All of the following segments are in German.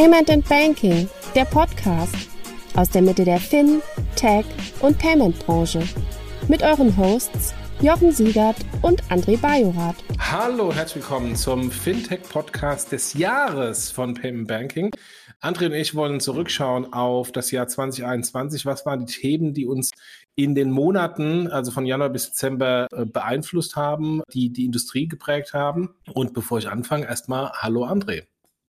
Payment and Banking, der Podcast aus der Mitte der Fin, Tech und Payment Branche. Mit euren Hosts Jochen Siegert und André Bajorath. Hallo, herzlich willkommen zum Fintech-Podcast des Jahres von Payment Banking. André und ich wollen zurückschauen auf das Jahr 2021. Was waren die Themen, die uns in den Monaten, also von Januar bis Dezember, äh, beeinflusst haben, die die Industrie geprägt haben? Und bevor ich anfange, erstmal Hallo André.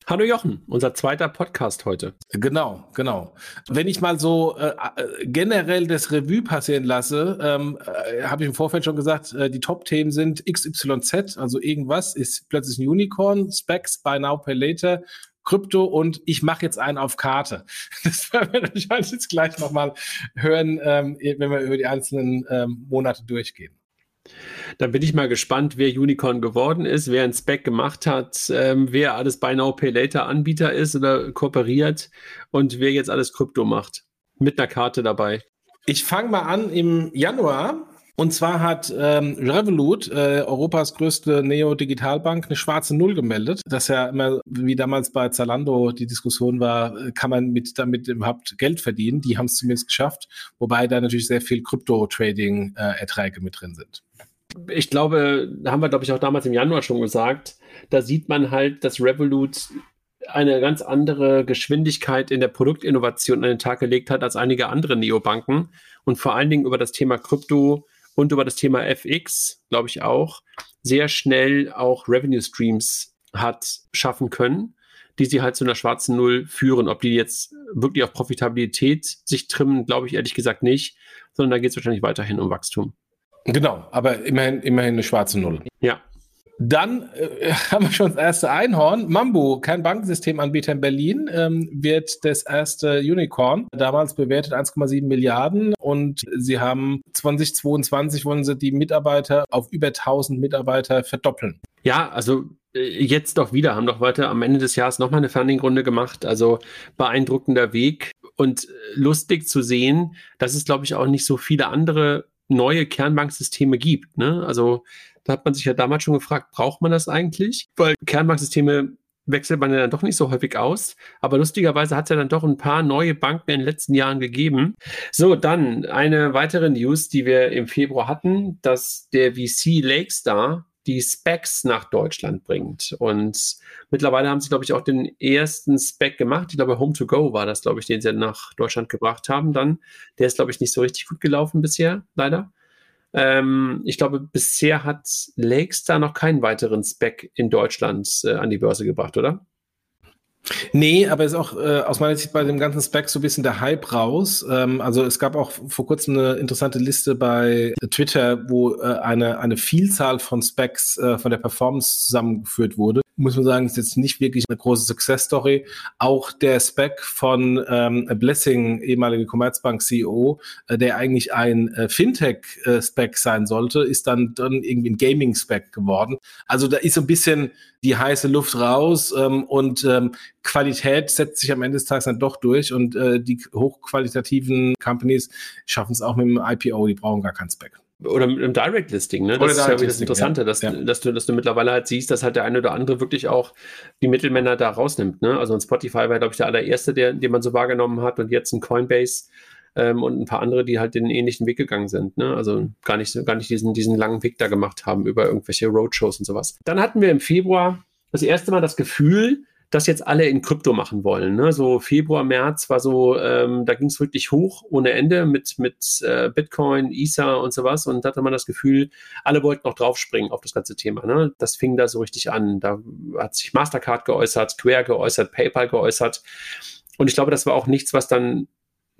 Hallo Jochen, unser zweiter Podcast heute. Genau, genau. Wenn ich mal so äh, äh generell das Revue passieren lasse, ähm, äh, habe ich im Vorfeld schon gesagt, äh, die Top-Themen sind XYZ, also irgendwas ist plötzlich ein Unicorn, Specs, Buy Now, Pay Later, Krypto und ich mache jetzt einen auf Karte. Das werden wir wahrscheinlich jetzt gleich nochmal hören, ähm, wenn wir über die einzelnen ähm, Monate durchgehen. Dann bin ich mal gespannt, wer Unicorn geworden ist, wer ein Spec gemacht hat, ähm, wer alles Buy Now Pay Later Anbieter ist oder kooperiert und wer jetzt alles Krypto macht. Mit einer Karte dabei. Ich fange mal an im Januar. Und zwar hat ähm, Revolut, äh, Europas größte Neo-Digitalbank, eine schwarze Null gemeldet. Das ja immer, wie damals bei Zalando die Diskussion war, äh, kann man mit damit überhaupt Geld verdienen? Die haben es zumindest geschafft, wobei da natürlich sehr viel Krypto-Trading-Erträge äh, mit drin sind ich glaube, da haben wir, glaube ich, auch damals im Januar schon gesagt, da sieht man halt, dass Revolut eine ganz andere Geschwindigkeit in der Produktinnovation an den Tag gelegt hat als einige andere Neobanken und vor allen Dingen über das Thema Krypto und über das Thema FX, glaube ich auch, sehr schnell auch Revenue Streams hat schaffen können, die sie halt zu einer schwarzen Null führen. Ob die jetzt wirklich auf Profitabilität sich trimmen, glaube ich ehrlich gesagt nicht, sondern da geht es wahrscheinlich weiterhin um Wachstum. Genau, aber immerhin, immerhin eine schwarze Null. Ja. Dann äh, haben wir schon das erste Einhorn. Mambo, kein Bankensystemanbieter in Berlin, ähm, wird das erste Unicorn. Damals bewertet 1,7 Milliarden und sie haben 2022 wollen sie die Mitarbeiter auf über 1000 Mitarbeiter verdoppeln. Ja, also äh, jetzt doch wieder, haben doch heute am Ende des Jahres nochmal eine Funding-Runde gemacht. Also beeindruckender Weg und äh, lustig zu sehen, dass es, glaube ich, auch nicht so viele andere neue Kernbanksysteme gibt. Ne? Also da hat man sich ja damals schon gefragt, braucht man das eigentlich? Weil Kernbanksysteme wechselt man ja dann doch nicht so häufig aus. Aber lustigerweise hat es ja dann doch ein paar neue Banken in den letzten Jahren gegeben. So, dann eine weitere News, die wir im Februar hatten, dass der VC Lakestar die Specs nach Deutschland bringt. Und mittlerweile haben sie, glaube ich, auch den ersten Spec gemacht. Ich glaube, Home to Go war das, glaube ich, den sie nach Deutschland gebracht haben dann. Der ist, glaube ich, nicht so richtig gut gelaufen bisher, leider. Ähm, ich glaube, bisher hat Lakestar noch keinen weiteren Spec in Deutschland äh, an die Börse gebracht, oder? Nee, aber ist auch äh, aus meiner Sicht bei dem ganzen Spec so ein bisschen der Hype raus. Ähm, also es gab auch vor kurzem eine interessante Liste bei Twitter, wo äh, eine, eine Vielzahl von Specs äh, von der Performance zusammengeführt wurde muss man sagen, ist jetzt nicht wirklich eine große Success Story. Auch der Spec von ähm, Blessing, ehemalige Commerzbank CEO, äh, der eigentlich ein äh, Fintech äh, sein sollte, ist dann dann irgendwie ein Gaming Spec geworden. Also da ist so ein bisschen die heiße Luft raus ähm, und ähm, Qualität setzt sich am Ende des Tages dann doch durch und äh, die hochqualitativen Companies schaffen es auch mit dem IPO, die brauchen gar keinen Spec oder mit einem Direct Listing, ne? Das oder ist ja das Interessante, ja. Dass, ja. Dass, du, dass du mittlerweile halt siehst, dass halt der eine oder andere wirklich auch die Mittelmänner da rausnimmt, ne? Also ein Spotify war, glaube ich, der allererste, der, den man so wahrgenommen hat und jetzt ein Coinbase ähm, und ein paar andere, die halt den ähnlichen Weg gegangen sind, ne? Also gar nicht, gar nicht diesen, diesen langen Weg da gemacht haben über irgendwelche Roadshows und sowas. Dann hatten wir im Februar das erste Mal das Gefühl, das jetzt alle in Krypto machen wollen. Ne? So Februar, März war so, ähm, da ging es wirklich hoch ohne Ende mit, mit äh, Bitcoin, Ether und sowas. Und da hatte man das Gefühl, alle wollten noch draufspringen auf das ganze Thema. Ne? Das fing da so richtig an. Da hat sich Mastercard geäußert, Square geäußert, PayPal geäußert. Und ich glaube, das war auch nichts, was dann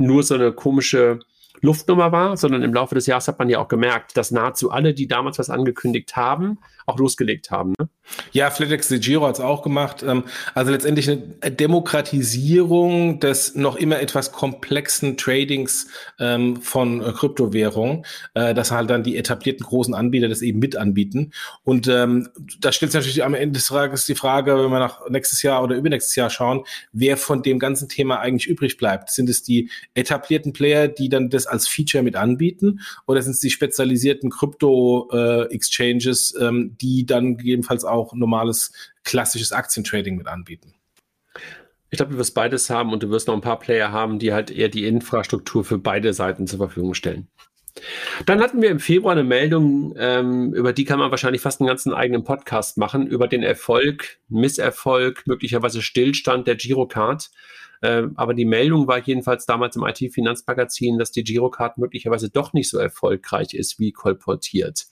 nur so eine komische Luftnummer war, sondern im Laufe des Jahres hat man ja auch gemerkt, dass nahezu alle, die damals was angekündigt haben, auch losgelegt haben. Ne? Ja, FedEx de Giro hat es auch gemacht. Ähm, also letztendlich eine Demokratisierung des noch immer etwas komplexen Tradings ähm, von äh, Kryptowährungen, äh, dass halt dann die etablierten großen Anbieter das eben mit anbieten. Und ähm, da stellt sich natürlich am Ende des Tages die Frage, wenn wir nach nächstes Jahr oder übernächstes Jahr schauen, wer von dem ganzen Thema eigentlich übrig bleibt. Sind es die etablierten Player, die dann das als Feature mit anbieten, oder sind es die spezialisierten Krypto-Exchanges, äh, die dann gegebenenfalls auch normales klassisches Aktientrading mit anbieten. Ich glaube, du wirst beides haben und du wirst noch ein paar Player haben, die halt eher die Infrastruktur für beide Seiten zur Verfügung stellen. Dann hatten wir im Februar eine Meldung, ähm, über die kann man wahrscheinlich fast einen ganzen eigenen Podcast machen, über den Erfolg, Misserfolg, möglicherweise Stillstand der Girocard. Äh, aber die Meldung war jedenfalls damals im IT-Finanzmagazin, dass die Girocard möglicherweise doch nicht so erfolgreich ist wie kolportiert.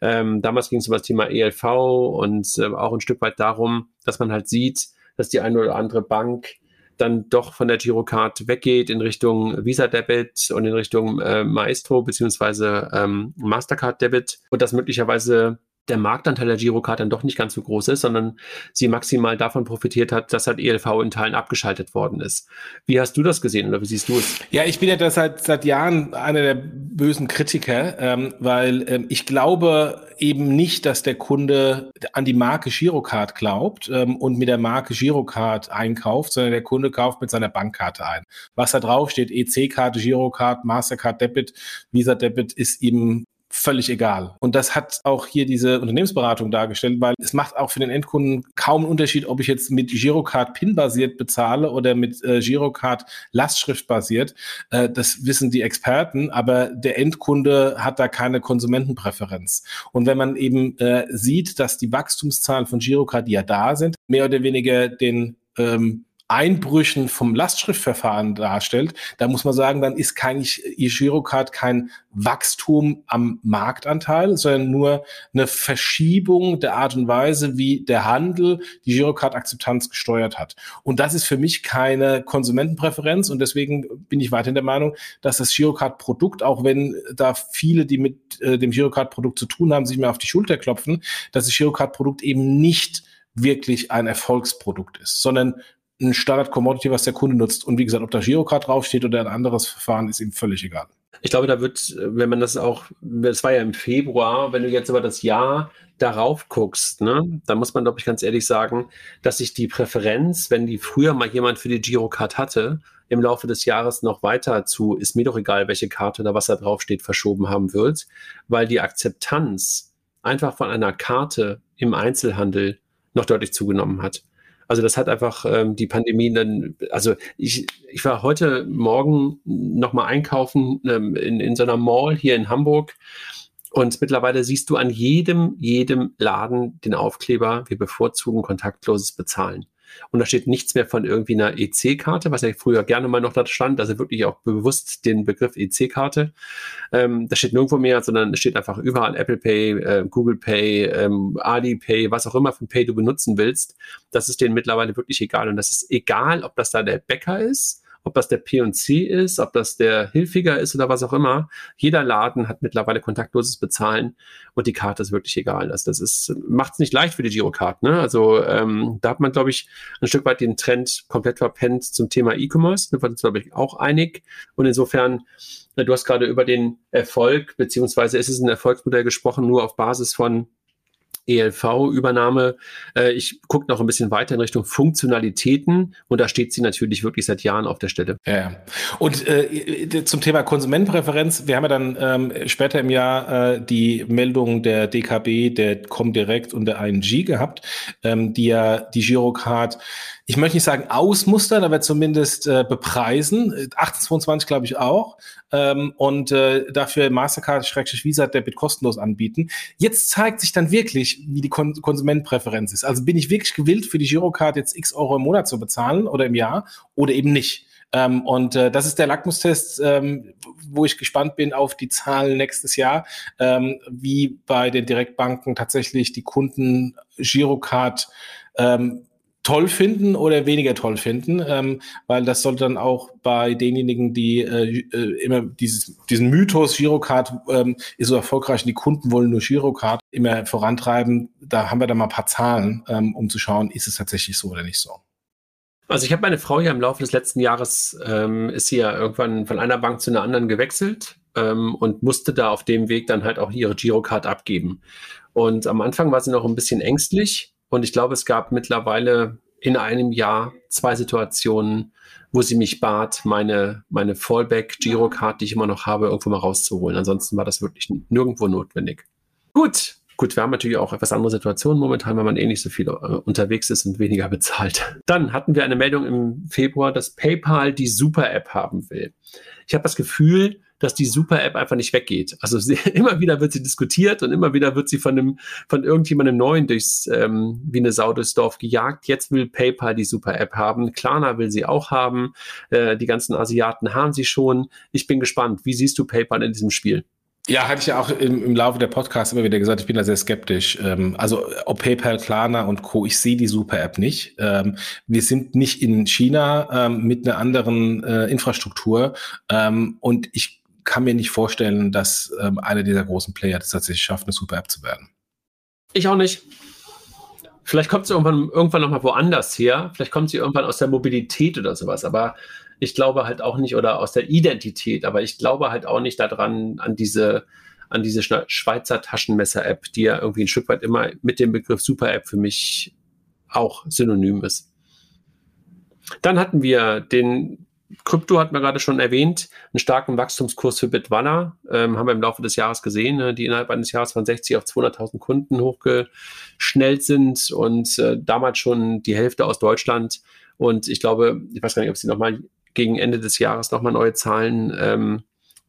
Ähm, damals ging es um das Thema ELV und äh, auch ein Stück weit darum, dass man halt sieht, dass die eine oder andere Bank dann doch von der Girocard weggeht in Richtung Visa Debit und in Richtung äh, Maestro beziehungsweise ähm, Mastercard Debit und das möglicherweise der Marktanteil der Girocard dann doch nicht ganz so groß ist, sondern sie maximal davon profitiert hat, dass halt ELV in Teilen abgeschaltet worden ist. Wie hast du das gesehen oder wie siehst du es? Ja, ich bin ja da seit, seit Jahren einer der bösen Kritiker, ähm, weil ähm, ich glaube eben nicht, dass der Kunde an die Marke Girocard glaubt ähm, und mit der Marke Girocard einkauft, sondern der Kunde kauft mit seiner Bankkarte ein. Was da drauf steht, EC-Karte, Girocard, Mastercard Debit, Visa Debit, ist ihm völlig egal. Und das hat auch hier diese Unternehmensberatung dargestellt, weil es macht auch für den Endkunden kaum einen Unterschied, ob ich jetzt mit Girocard PIN-basiert bezahle oder mit äh, Girocard Lastschrift basiert. Äh, das wissen die Experten, aber der Endkunde hat da keine Konsumentenpräferenz. Und wenn man eben äh, sieht, dass die Wachstumszahlen von Girocard, die ja da sind, mehr oder weniger den ähm, Einbrüchen vom Lastschriftverfahren darstellt, da muss man sagen, dann ist kein Girocard kein Wachstum am Marktanteil, sondern nur eine Verschiebung der Art und Weise, wie der Handel die Girocard-Akzeptanz gesteuert hat. Und das ist für mich keine Konsumentenpräferenz und deswegen bin ich weiterhin der Meinung, dass das Girocard-Produkt, auch wenn da viele, die mit äh, dem Girocard-Produkt zu tun haben, sich mehr auf die Schulter klopfen, dass das Girocard-Produkt eben nicht wirklich ein Erfolgsprodukt ist, sondern ein Standard-Commodity, was der Kunde nutzt. Und wie gesagt, ob da Girocard draufsteht oder ein anderes Verfahren, ist ihm völlig egal. Ich glaube, da wird, wenn man das auch, das war ja im Februar, wenn du jetzt aber das Jahr darauf guckst, ne, da muss man, glaube ich, ganz ehrlich sagen, dass sich die Präferenz, wenn die früher mal jemand für die Girocard hatte, im Laufe des Jahres noch weiter zu, ist mir doch egal, welche Karte oder was da draufsteht, verschoben haben wird, weil die Akzeptanz einfach von einer Karte im Einzelhandel noch deutlich zugenommen hat. Also das hat einfach ähm, die Pandemie dann, also ich, ich war heute Morgen nochmal einkaufen ähm, in, in so einer Mall hier in Hamburg und mittlerweile siehst du an jedem, jedem Laden den Aufkleber, wir bevorzugen kontaktloses Bezahlen. Und da steht nichts mehr von irgendwie einer EC-Karte, was ja früher gerne mal noch da stand, also wirklich auch bewusst den Begriff EC-Karte. Ähm, da steht nirgendwo mehr, sondern es steht einfach überall Apple Pay, äh, Google Pay, ähm, Alipay, was auch immer ein Pay du benutzen willst. Das ist denen mittlerweile wirklich egal. Und das ist egal, ob das da der Bäcker ist ob das der P&C ist, ob das der Hilfiger ist oder was auch immer. Jeder Laden hat mittlerweile kontaktloses Bezahlen und die Karte ist wirklich egal. Also das ist macht es nicht leicht für die Girocard. Ne? Also ähm, da hat man, glaube ich, ein Stück weit den Trend komplett verpennt zum Thema E-Commerce. Da waren uns, glaube ich, auch einig. Und insofern Du hast gerade über den Erfolg, beziehungsweise ist es ein Erfolgsmodell gesprochen, nur auf Basis von ELV-Übernahme. Äh, ich gucke noch ein bisschen weiter in Richtung Funktionalitäten und da steht sie natürlich wirklich seit Jahren auf der Stelle. Ja, und äh, zum Thema Konsumentenpräferenz, wir haben ja dann ähm, später im Jahr äh, die Meldung der DKB, der Comdirect und der ING gehabt, ähm, die ja die Girocard ich möchte nicht sagen ausmustern, aber zumindest äh, bepreisen. 1822 glaube ich auch. Ähm, und äh, dafür Mastercard, Schrägstrich Visa, Debit kostenlos anbieten. Jetzt zeigt sich dann wirklich, wie die Kon Konsumentenpräferenz ist. Also bin ich wirklich gewillt, für die Girocard jetzt x Euro im Monat zu bezahlen oder im Jahr oder eben nicht. Ähm, und äh, das ist der Lackmustest, ähm, wo ich gespannt bin auf die Zahlen nächstes Jahr, ähm, wie bei den Direktbanken tatsächlich die Kunden Girocard ähm, toll finden oder weniger toll finden, ähm, weil das sollte dann auch bei denjenigen, die äh, äh, immer dieses, diesen Mythos Girocard ähm, ist so erfolgreich und die Kunden wollen nur Girocard immer vorantreiben. Da haben wir dann mal ein paar Zahlen, ähm, um zu schauen, ist es tatsächlich so oder nicht so. Also ich habe meine Frau ja im Laufe des letzten Jahres, ähm, ist sie ja irgendwann von einer Bank zu einer anderen gewechselt ähm, und musste da auf dem Weg dann halt auch ihre Girocard abgeben. Und am Anfang war sie noch ein bisschen ängstlich, und ich glaube, es gab mittlerweile in einem Jahr zwei Situationen, wo sie mich bat, meine, meine Fallback-Girocard, die ich immer noch habe, irgendwo mal rauszuholen. Ansonsten war das wirklich nirgendwo notwendig. Gut, Gut, wir haben natürlich auch etwas andere Situationen momentan, weil man eh nicht so viel äh, unterwegs ist und weniger bezahlt. Dann hatten wir eine Meldung im Februar, dass PayPal die Super-App haben will. Ich habe das Gefühl, dass die Super-App einfach nicht weggeht. Also sie, immer wieder wird sie diskutiert und immer wieder wird sie von einem, von irgendjemandem Neuen durchs, ähm, wie eine Sau durchs Dorf gejagt. Jetzt will PayPal die Super-App haben. Klarna will sie auch haben. Äh, die ganzen Asiaten haben sie schon. Ich bin gespannt. Wie siehst du PayPal in diesem Spiel? Ja, hatte ich ja auch im, im Laufe der Podcasts immer wieder gesagt, ich bin da sehr skeptisch. Ähm, also ob PayPal, Klarna und Co., ich sehe die Super-App nicht. Ähm, wir sind nicht in China ähm, mit einer anderen äh, Infrastruktur ähm, und ich kann mir nicht vorstellen, dass ähm, einer dieser großen Player das tatsächlich schafft, eine Super-App zu werden. Ich auch nicht. Vielleicht kommt sie irgendwann, irgendwann nochmal woanders her. Vielleicht kommt sie irgendwann aus der Mobilität oder sowas. Aber ich glaube halt auch nicht, oder aus der Identität, aber ich glaube halt auch nicht daran, an diese, an diese Schweizer Taschenmesser-App, die ja irgendwie ein Stück weit immer mit dem Begriff Super-App für mich auch synonym ist. Dann hatten wir den Krypto hatten wir gerade schon erwähnt, einen starken Wachstumskurs für Bitwala, ähm, haben wir im Laufe des Jahres gesehen, ne, die innerhalb eines Jahres von 60 auf 200.000 Kunden hochgeschnellt sind und äh, damals schon die Hälfte aus Deutschland. Und ich glaube, ich weiß gar nicht, ob sie nochmal gegen Ende des Jahres nochmal neue Zahlen ähm,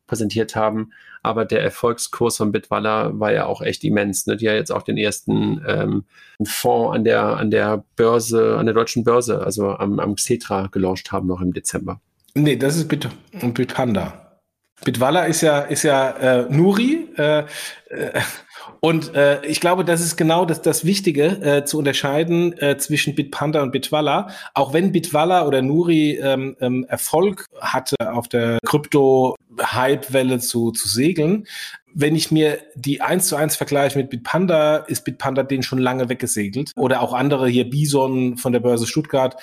präsentiert haben. Aber der Erfolgskurs von Bitwalla war ja auch echt immens, ne? die ja jetzt auch den ersten ähm, Fonds an der, an der Börse, an der deutschen Börse, also am, am Xetra gelauncht haben noch im Dezember. Nee, das ist Bit, Bitpanda. Bitwalla ist ja, ist ja äh, Nuri. Äh, äh, und äh, ich glaube, das ist genau das, das Wichtige, äh, zu unterscheiden äh, zwischen Bitpanda und Bitwalla. Auch wenn Bitwalla oder Nuri ähm, ähm, Erfolg hatte, auf der Krypto-Hype-Welle zu, zu segeln, wenn ich mir die eins zu eins vergleiche mit Bitpanda, ist Bitpanda den schon lange weggesegelt. Oder auch andere hier, Bison von der Börse Stuttgart,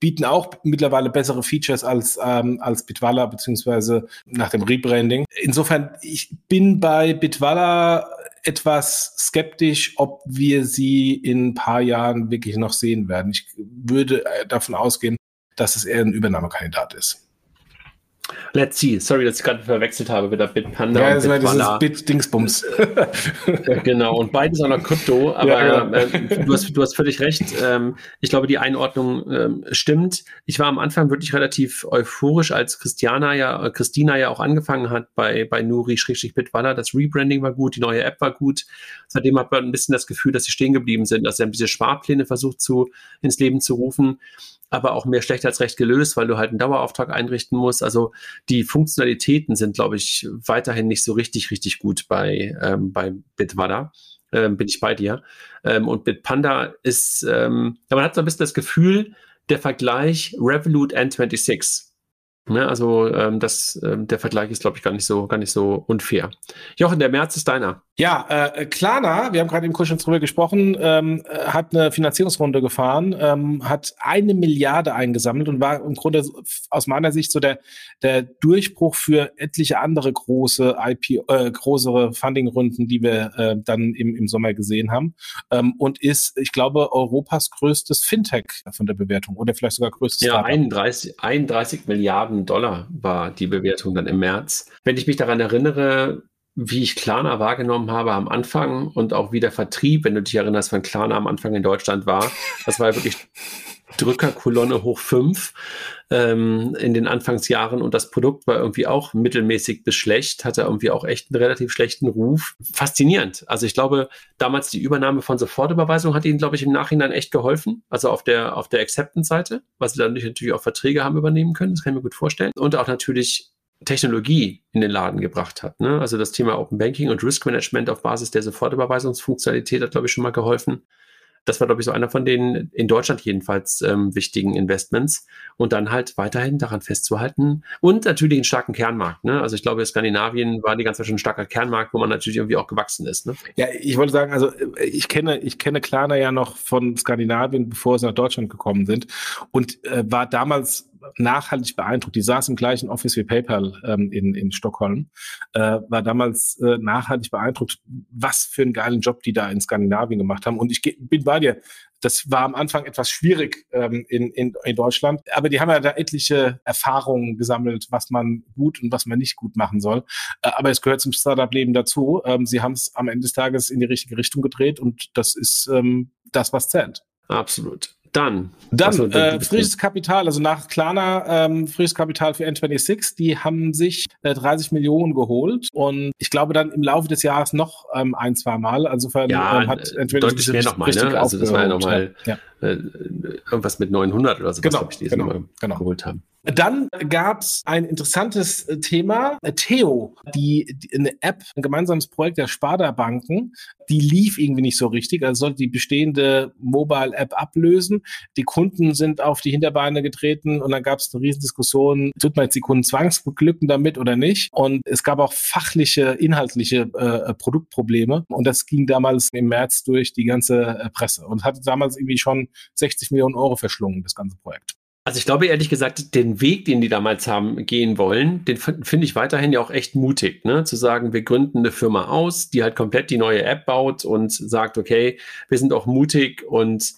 bieten auch mittlerweile bessere Features als, ähm, als Bitwalla, beziehungsweise nach dem Rebranding. Insofern, ich bin bei Bitwalla etwas skeptisch, ob wir sie in ein paar Jahren wirklich noch sehen werden. Ich würde äh, davon ausgehen, dass es eher ein Übernahmekandidat ist. Let's see. Sorry, dass ich gerade verwechselt habe mit der Bitpanda. Ja, das war dieses Bit-Dingsbums. genau, und beides auch noch Krypto. Aber ja, genau. äh, du, hast, du hast völlig recht. Ähm, ich glaube, die Einordnung ähm, stimmt. Ich war am Anfang wirklich relativ euphorisch, als Christiana ja, äh, Christina ja auch angefangen hat bei, bei Nuri-Bitwalla. Das Rebranding war gut, die neue App war gut. Seitdem hat man ein bisschen das Gefühl, dass sie stehen geblieben sind, dass sie haben diese Sparpläne versucht zu, ins Leben zu rufen aber auch mehr schlecht als recht gelöst, weil du halt einen Dauerauftrag einrichten musst. Also die Funktionalitäten sind, glaube ich, weiterhin nicht so richtig, richtig gut bei, ähm, bei Bitwada. Ähm, bin ich bei dir. Ähm, und Bitpanda ist, ähm, man hat so ein bisschen das Gefühl, der Vergleich Revolut N26 Ne, also ähm, das, ähm, der Vergleich ist, glaube ich, gar nicht so, gar nicht so unfair. Jochen, der März ist deiner. Ja, äh, Klarna, wir haben gerade im Kurs schon drüber gesprochen, ähm, hat eine Finanzierungsrunde gefahren, ähm, hat eine Milliarde eingesammelt und war im Grunde aus meiner Sicht so der, der Durchbruch für etliche andere große IP, äh, größere Fundingrunden, die wir äh, dann im, im Sommer gesehen haben. Ähm, und ist, ich glaube, Europas größtes Fintech von der Bewertung oder vielleicht sogar größtes. Ja, 31, 31 Milliarden Milliarden Dollar war die Bewertung dann im März. Wenn ich mich daran erinnere, wie ich Klarna wahrgenommen habe am Anfang und auch wie der Vertrieb, wenn du dich erinnerst, von Klarna am Anfang in Deutschland war, das war wirklich Drückerkolonne hoch fünf ähm, in den Anfangsjahren und das Produkt war irgendwie auch mittelmäßig bis schlecht, hatte irgendwie auch echt einen relativ schlechten Ruf. Faszinierend. Also ich glaube, damals die Übernahme von Sofortüberweisung hat ihnen, glaube ich, im Nachhinein echt geholfen. Also auf der, auf der Acceptance-Seite, weil sie dann natürlich auch Verträge haben übernehmen können. Das kann ich mir gut vorstellen. Und auch natürlich Technologie in den Laden gebracht hat. Ne? Also das Thema Open Banking und Risk Management auf Basis der Sofortüberweisungsfunktionalität hat, glaube ich, schon mal geholfen. Das war, glaube ich, so einer von den in Deutschland jedenfalls ähm, wichtigen Investments. Und dann halt weiterhin daran festzuhalten und natürlich einen starken Kernmarkt. Ne? Also ich glaube, Skandinavien war die ganze Zeit schon ein starker Kernmarkt, wo man natürlich irgendwie auch gewachsen ist. Ne? Ja, ich wollte sagen, also ich kenne, ich kenne Klarna ja noch von Skandinavien, bevor sie nach Deutschland gekommen sind und äh, war damals nachhaltig beeindruckt. Die saß im gleichen Office wie PayPal ähm, in, in Stockholm, äh, war damals äh, nachhaltig beeindruckt, was für einen geilen Job die da in Skandinavien gemacht haben. Und ich bin bei dir. Das war am Anfang etwas schwierig ähm, in, in, in Deutschland, aber die haben ja da etliche Erfahrungen gesammelt, was man gut und was man nicht gut machen soll. Äh, aber es gehört zum Startup-Leben dazu. Ähm, sie haben es am Ende des Tages in die richtige Richtung gedreht und das ist ähm, das, was zählt. Absolut. Dann. Dann äh, frisches Kapital, also nach Klarna ähm, frisches Kapital für N26, die haben sich äh, 30 Millionen geholt und ich glaube dann im Laufe des Jahres noch ähm, ein, zwei Mal. Also ja, ähm, hat N26 deutlich mehr nochmal, ne? Also das war ja nochmal ja. äh, irgendwas mit 900 oder so, genau, was, ich, die genau, genau. geholt haben. Dann gab es ein interessantes äh, Thema. Theo, die, die, eine App, ein gemeinsames Projekt der Sparda-Banken, die lief irgendwie nicht so richtig. Also sollte die bestehende Mobile-App ablösen. Die Kunden sind auf die Hinterbeine getreten und dann gab es eine Riesendiskussion, tut man jetzt die Kunden zwangsbeglücken damit oder nicht? Und es gab auch fachliche, inhaltliche äh, Produktprobleme. Und das ging damals im März durch die ganze äh, Presse und hatte damals irgendwie schon 60 Millionen Euro verschlungen, das ganze Projekt. Also ich glaube ehrlich gesagt, den Weg, den die damals haben gehen wollen, den finde ich weiterhin ja auch echt mutig, ne? Zu sagen, wir gründen eine Firma aus, die halt komplett die neue App baut und sagt, okay, wir sind auch mutig und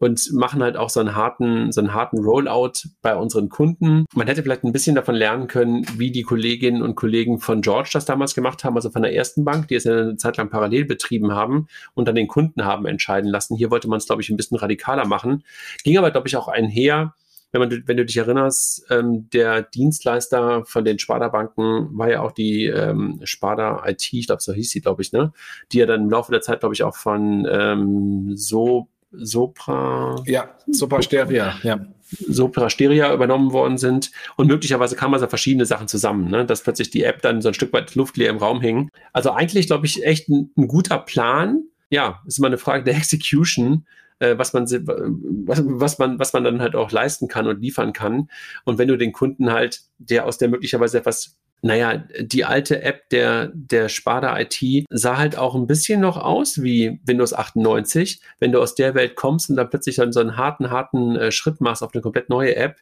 und machen halt auch so einen harten, so einen harten Rollout bei unseren Kunden. Man hätte vielleicht ein bisschen davon lernen können, wie die Kolleginnen und Kollegen von George das damals gemacht haben, also von der ersten Bank, die es eine Zeit lang parallel betrieben haben und dann den Kunden haben entscheiden lassen. Hier wollte man es, glaube ich, ein bisschen radikaler machen. Ging aber, glaube ich, auch einher wenn, man, wenn du dich erinnerst, ähm, der Dienstleister von den Sparda-Banken war ja auch die ähm, Sparda IT, ich glaube, so hieß sie, glaube ich, ne? Die ja dann im Laufe der Zeit, glaube ich, auch von ähm, so Sopra. Ja, Sopra Steria, ja. Sopra Steria übernommen worden sind. Und möglicherweise kamen also verschiedene Sachen zusammen, ne? dass plötzlich die App dann so ein Stück weit luftleer im Raum hing. Also eigentlich, glaube ich, echt ein, ein guter Plan. Ja, ist immer eine Frage der Execution äh, was man was, was man was man dann halt auch leisten kann und liefern kann. Und wenn du den Kunden halt, der aus der möglicherweise etwas naja, die alte App der, der Sparda IT sah halt auch ein bisschen noch aus wie Windows 98. Wenn du aus der Welt kommst und dann plötzlich dann so einen harten, harten äh, Schritt machst auf eine komplett neue App,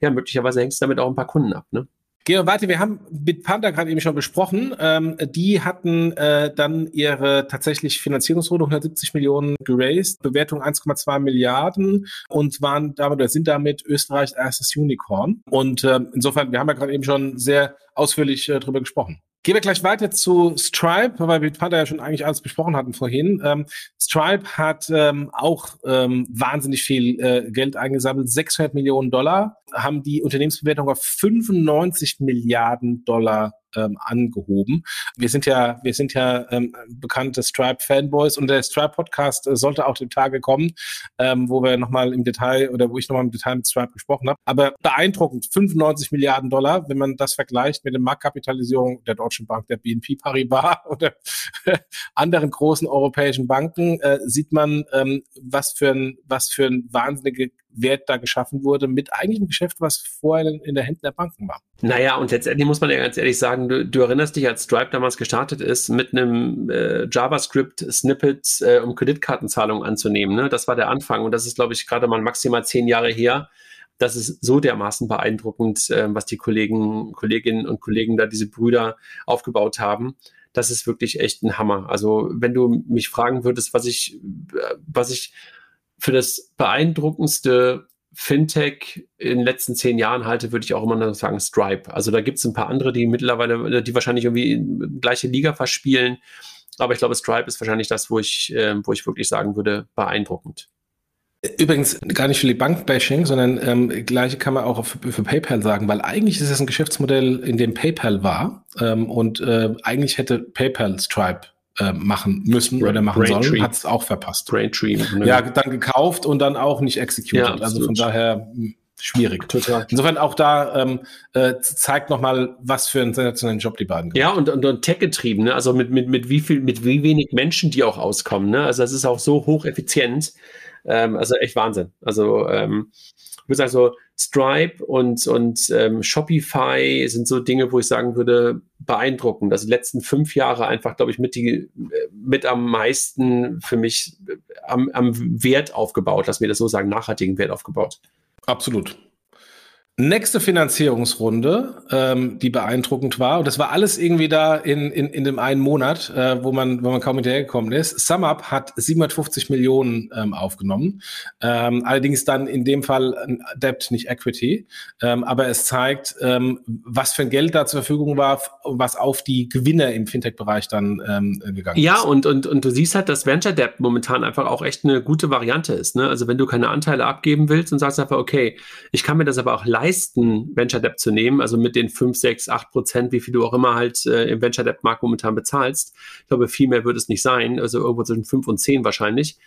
ja, möglicherweise hängst du damit auch ein paar Kunden ab, ne? Gehen wir weiter. Wir haben mit Panda gerade eben schon besprochen. Ähm, die hatten äh, dann ihre tatsächlich Finanzierungsrunde 170 Millionen geraced, Bewertung 1,2 Milliarden und waren damit oder sind damit Österreichs erstes Unicorn. Und ähm, insofern, wir haben ja gerade eben schon sehr ausführlich äh, drüber gesprochen. Gehen wir gleich weiter zu Stripe, weil wir Panda ja schon eigentlich alles besprochen hatten vorhin. Ähm, Stripe hat ähm, auch ähm, wahnsinnig viel äh, Geld eingesammelt, 600 Millionen Dollar, haben die Unternehmensbewertung auf 95 Milliarden Dollar ähm, angehoben. Wir sind ja, wir sind ja ähm, bekannte Stripe-Fanboys und der Stripe-Podcast äh, sollte auch die Tage kommen, ähm, wo wir nochmal im Detail oder wo ich nochmal im Detail mit Stripe gesprochen habe. Aber beeindruckend, 95 Milliarden Dollar, wenn man das vergleicht mit der Marktkapitalisierung der Deutschen Bank, der BNP Paribas oder anderen großen europäischen Banken, äh, sieht man, ähm, was für ein, was für ein wahnsinnige Wert da geschaffen wurde mit eigentlich einem Geschäft, was vorher in der Händen der Banken war. Naja, und letztendlich muss man ja ganz ehrlich sagen, du, du erinnerst dich, als Stripe damals gestartet ist, mit einem äh, JavaScript-Snippet, äh, um Kreditkartenzahlungen anzunehmen. Ne? Das war der Anfang und das ist, glaube ich, gerade mal maximal zehn Jahre her. Das ist so dermaßen beeindruckend, äh, was die Kollegen, Kolleginnen und Kollegen da, diese Brüder aufgebaut haben das ist wirklich echt ein Hammer. Also wenn du mich fragen würdest, was ich, äh, was ich für das beeindruckendste Fintech in den letzten zehn Jahren halte, würde ich auch immer noch sagen Stripe. Also da gibt es ein paar andere, die mittlerweile, die wahrscheinlich irgendwie gleiche Liga verspielen. Aber ich glaube, Stripe ist wahrscheinlich das, wo ich, äh, wo ich wirklich sagen würde, beeindruckend. Übrigens gar nicht für die Bankbashing, sondern ähm, gleiche kann man auch für, für, PayPal sagen, weil eigentlich ist es ein Geschäftsmodell, in dem PayPal war ähm, und äh, eigentlich hätte PayPal Stripe äh, machen müssen Brain, oder machen Brain sollen, hat es auch verpasst. Braintree. Ne? Ja, dann gekauft und dann auch nicht executed. Ja, also von daher hm, schwierig. Total. Insofern auch da ähm, äh, zeigt nochmal, was für einen sensationellen Job die beiden gemacht Ja, und, und, und Tech-getrieben, ne? also mit, mit, mit wie viel, mit wie wenig Menschen die auch auskommen. Ne? Also das ist auch so hocheffizient. Ähm, also echt Wahnsinn. Also ähm, ich würde sagen, so Stripe und, und ähm, Shopify sind so Dinge, wo ich sagen würde, beeindruckend. Also die letzten fünf Jahre einfach, glaube ich, mit, die, mit am meisten für mich am, am Wert aufgebaut, lass mir das so sagen, nachhaltigen Wert aufgebaut. Absolut. Nächste Finanzierungsrunde, ähm, die beeindruckend war, und das war alles irgendwie da in, in, in dem einen Monat, äh, wo man, wo man kaum hinterhergekommen ist. SumUp hat 750 Millionen ähm, aufgenommen, ähm, allerdings dann in dem Fall Debt, nicht Equity, ähm, aber es zeigt, ähm, was für ein Geld da zur Verfügung war, was auf die Gewinner im Fintech-Bereich dann ähm, gegangen ja, ist. Ja, und, und, und du siehst halt, dass Venture Debt momentan einfach auch echt eine gute Variante ist. Ne? Also wenn du keine Anteile abgeben willst und sagst einfach, okay, ich kann mir das aber auch leisten, leisten, Venture Debt zu nehmen, also mit den 5, 6, 8 Prozent, wie viel du auch immer halt äh, im Venture Debt Markt momentan bezahlst. Ich glaube, viel mehr wird es nicht sein, also irgendwo zwischen 5 und 10 wahrscheinlich.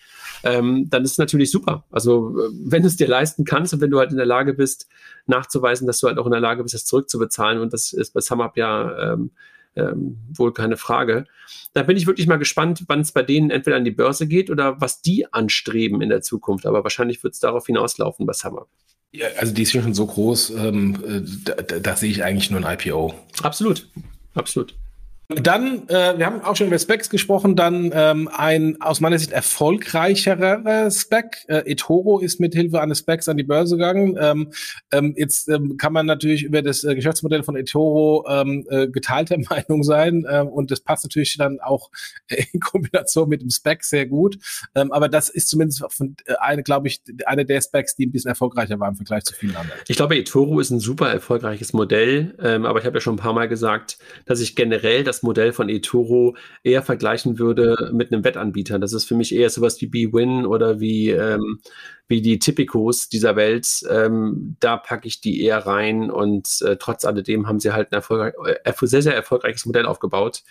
Ähm, dann ist es natürlich super. Also, äh, wenn du es dir leisten kannst und wenn du halt in der Lage bist, nachzuweisen, dass du halt auch in der Lage bist, das zurückzubezahlen, und das ist bei SumUp ja ähm, ähm, wohl keine Frage. Da bin ich wirklich mal gespannt, wann es bei denen entweder an die Börse geht oder was die anstreben in der Zukunft. Aber wahrscheinlich wird es darauf hinauslaufen bei SumUp. Ja, also die ist schon so groß, ähm, äh, da, da, da sehe ich eigentlich nur ein IPO. Absolut, absolut. Dann, äh, wir haben auch schon über Specs gesprochen, dann ähm, ein aus meiner Sicht erfolgreicherer Spec. Äh, eToro ist mit Hilfe eines Specs an die Börse gegangen. Ähm, ähm, jetzt ähm, kann man natürlich über das äh, Geschäftsmodell von eToro ähm, äh, geteilter Meinung sein äh, und das passt natürlich dann auch in Kombination mit dem Spec sehr gut. Ähm, aber das ist zumindest von, äh, eine, glaube ich, eine der Specs, die ein bisschen erfolgreicher war im Vergleich zu vielen anderen. Ich glaube, eToro ist ein super erfolgreiches Modell, ähm, aber ich habe ja schon ein paar Mal gesagt, dass ich generell das das Modell von eToro eher vergleichen würde mit einem Wettanbieter. Das ist für mich eher sowas wie BWin oder wie, ähm, wie die Typicos dieser Welt. Ähm, da packe ich die eher rein und äh, trotz alledem haben sie halt ein äh, sehr, sehr erfolgreiches Modell aufgebaut.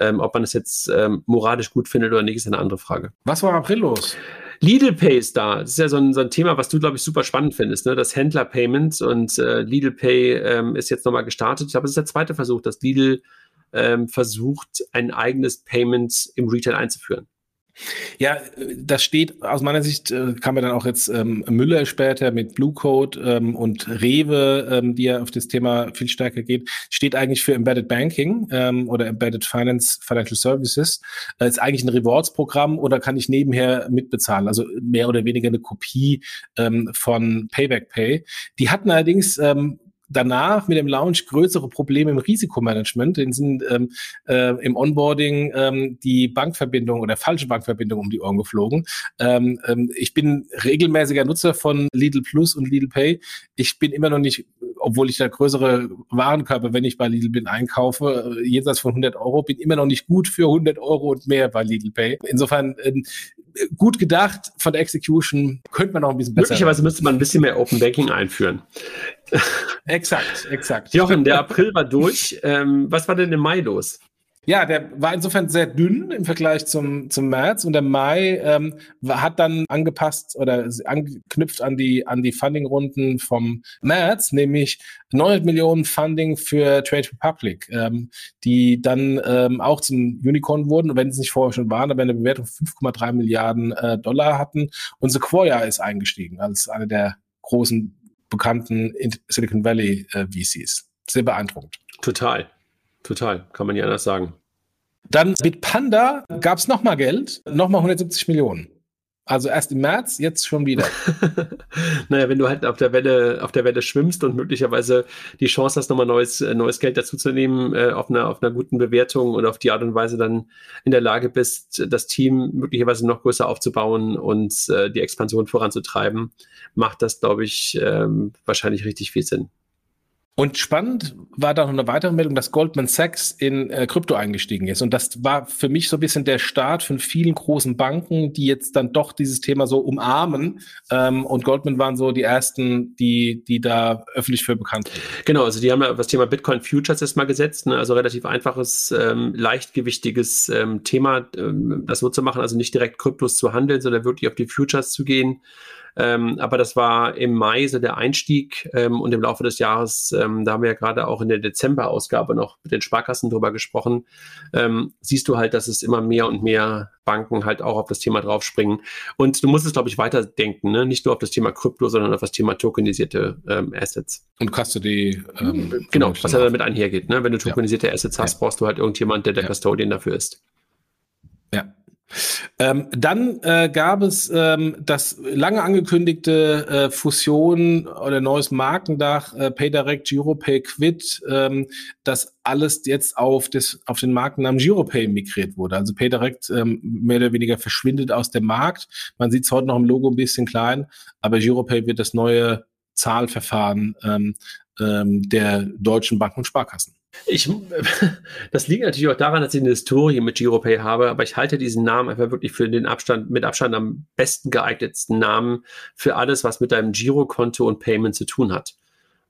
Ähm, ob man es jetzt ähm, moralisch gut findet oder nicht, ist eine andere Frage. Was war April los? Lidl Pay ist da. Das ist ja so ein, so ein Thema, was du, glaube ich, super spannend findest, ne? das Händler-Payment. Und äh, Lidl Pay ähm, ist jetzt nochmal gestartet. Ich glaube, es ist der zweite Versuch, dass Lidl ähm, versucht, ein eigenes Payment im Retail einzuführen. Ja, das steht aus meiner Sicht, äh, kann man dann auch jetzt ähm, Müller später mit Blue Code ähm, und Rewe, ähm, die ja auf das Thema viel stärker geht, steht eigentlich für Embedded Banking ähm, oder Embedded Finance, Financial Services. Das ist eigentlich ein Rewards-Programm oder kann ich nebenher mitbezahlen? Also mehr oder weniger eine Kopie ähm, von Payback Pay. Die hatten allerdings ähm, danach mit dem Launch größere Probleme im Risikomanagement. Den sind ähm, äh, im Onboarding ähm, die Bankverbindung oder falsche Bankverbindung um die Ohren geflogen. Ähm, ähm, ich bin regelmäßiger Nutzer von Lidl Plus und Lidl Pay. Ich bin immer noch nicht, obwohl ich da größere Warenkörper, wenn ich bei Lidl bin, einkaufe, äh, jenseits von 100 Euro, bin immer noch nicht gut für 100 Euro und mehr bei Lidl Pay. Insofern ähm, gut gedacht von der Execution könnte man noch ein bisschen besser. Möglicherweise müsste man ein bisschen mehr Open Banking einführen. exakt, exakt. Jochen, der April war durch. Ähm, was war denn im Mai los? Ja, der war insofern sehr dünn im Vergleich zum, zum März und der Mai ähm, hat dann angepasst oder angeknüpft an die, an die Funding-Runden vom März, nämlich 900 Millionen Funding für Trade Republic, ähm, die dann ähm, auch zum Unicorn wurden, wenn es nicht vorher schon waren, aber eine Bewertung von 5,3 Milliarden äh, Dollar hatten. Und Sequoia ist eingestiegen als eine der großen bekannten Silicon Valley äh, VCs. Sehr beeindruckend. Total. Total, kann man ja anders sagen. Dann mit Panda gab es nochmal Geld, nochmal 170 Millionen. Also erst im März, jetzt schon wieder. naja, wenn du halt auf der Welle, auf der Welle schwimmst und möglicherweise die Chance hast, nochmal neues, äh, neues Geld dazuzunehmen, äh, auf, einer, auf einer guten Bewertung und auf die Art und Weise dann in der Lage bist, das Team möglicherweise noch größer aufzubauen und äh, die Expansion voranzutreiben, macht das, glaube ich, ähm, wahrscheinlich richtig viel Sinn. Und spannend war da noch eine weitere Meldung, dass Goldman Sachs in äh, Krypto eingestiegen ist. Und das war für mich so ein bisschen der Start von vielen großen Banken, die jetzt dann doch dieses Thema so umarmen. Ähm, und Goldman waren so die ersten, die, die da öffentlich für bekannt sind. Genau, also die haben ja das Thema Bitcoin Futures erstmal gesetzt. Ne? Also relativ einfaches, ähm, leichtgewichtiges ähm, Thema, ähm, das so zu machen. Also nicht direkt Kryptos zu handeln, sondern wirklich auf die Futures zu gehen. Ähm, aber das war im Mai so der Einstieg ähm, und im Laufe des Jahres, ähm, da haben wir ja gerade auch in der Dezember-Ausgabe noch mit den Sparkassen drüber gesprochen, ähm, siehst du halt, dass es immer mehr und mehr Banken halt auch auf das Thema draufspringen. Und du musst es, glaube ich, weiterdenken, ne? nicht nur auf das Thema Krypto, sondern auf das Thema tokenisierte ähm, Assets. Und Custody. Ähm, genau, was ja damit einhergeht. Ne? Wenn du tokenisierte ja. Assets hast, ja. brauchst du halt irgendjemand, der der ja. Custodian dafür ist. Ja. Ähm, dann äh, gab es ähm, das lange angekündigte äh, Fusion oder neues Markendach äh, PayDirect, GiroPay, Quid, ähm, das alles jetzt auf, das, auf den Markennamen GiroPay migriert wurde. Also PayDirect ähm, mehr oder weniger verschwindet aus dem Markt. Man sieht es heute noch im Logo ein bisschen klein, aber GiroPay wird das neue Zahlverfahren ähm, ähm, der deutschen Banken und Sparkassen. Ich, das liegt natürlich auch daran, dass ich eine Historie mit GiroPay habe, aber ich halte diesen Namen einfach wirklich für den Abstand, mit Abstand am besten geeignetsten Namen für alles, was mit deinem Girokonto und Payment zu tun hat.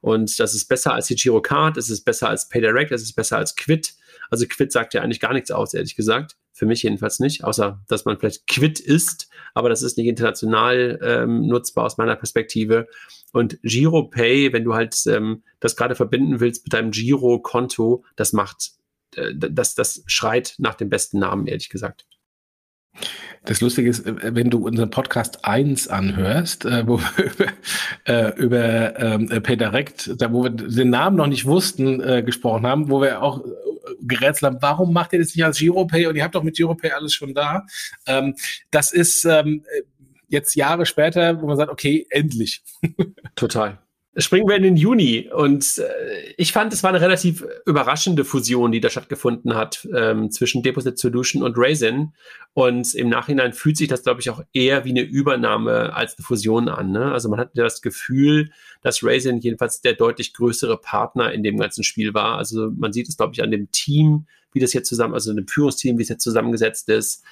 Und das ist besser als die Girocard, es ist besser als PayDirect, es ist besser als Quid. Also Quid sagt ja eigentlich gar nichts aus, ehrlich gesagt. Für mich jedenfalls nicht, außer dass man vielleicht Quid ist, aber das ist nicht international ähm, nutzbar aus meiner Perspektive. Und GiroPay, wenn du halt ähm, das gerade verbinden willst mit deinem Giro-Konto, das macht, äh, das, das schreit nach dem besten Namen, ehrlich gesagt. Das Lustige ist, äh, wenn du unseren Podcast 1 anhörst, äh, wo wir über, äh, über ähm, äh, PayDirect, da wo wir den Namen noch nicht wussten, äh, gesprochen haben, wo wir auch gerätselt haben, warum macht ihr das nicht als GiroPay und ihr habt doch mit GiroPay alles schon da. Ähm, das ist ähm, jetzt Jahre später, wo man sagt, okay, endlich. Total. Springen wir in den Juni und äh, ich fand, es war eine relativ überraschende Fusion, die da stattgefunden hat ähm, zwischen Deposit Solution und Raisin. Und im Nachhinein fühlt sich das, glaube ich, auch eher wie eine Übernahme als eine Fusion an. Ne? Also man hat das Gefühl, dass Raisin jedenfalls der deutlich größere Partner in dem ganzen Spiel war. Also man sieht es, glaube ich, an dem Team, wie das jetzt zusammen, also dem Führungsteam, wie es jetzt zusammengesetzt ist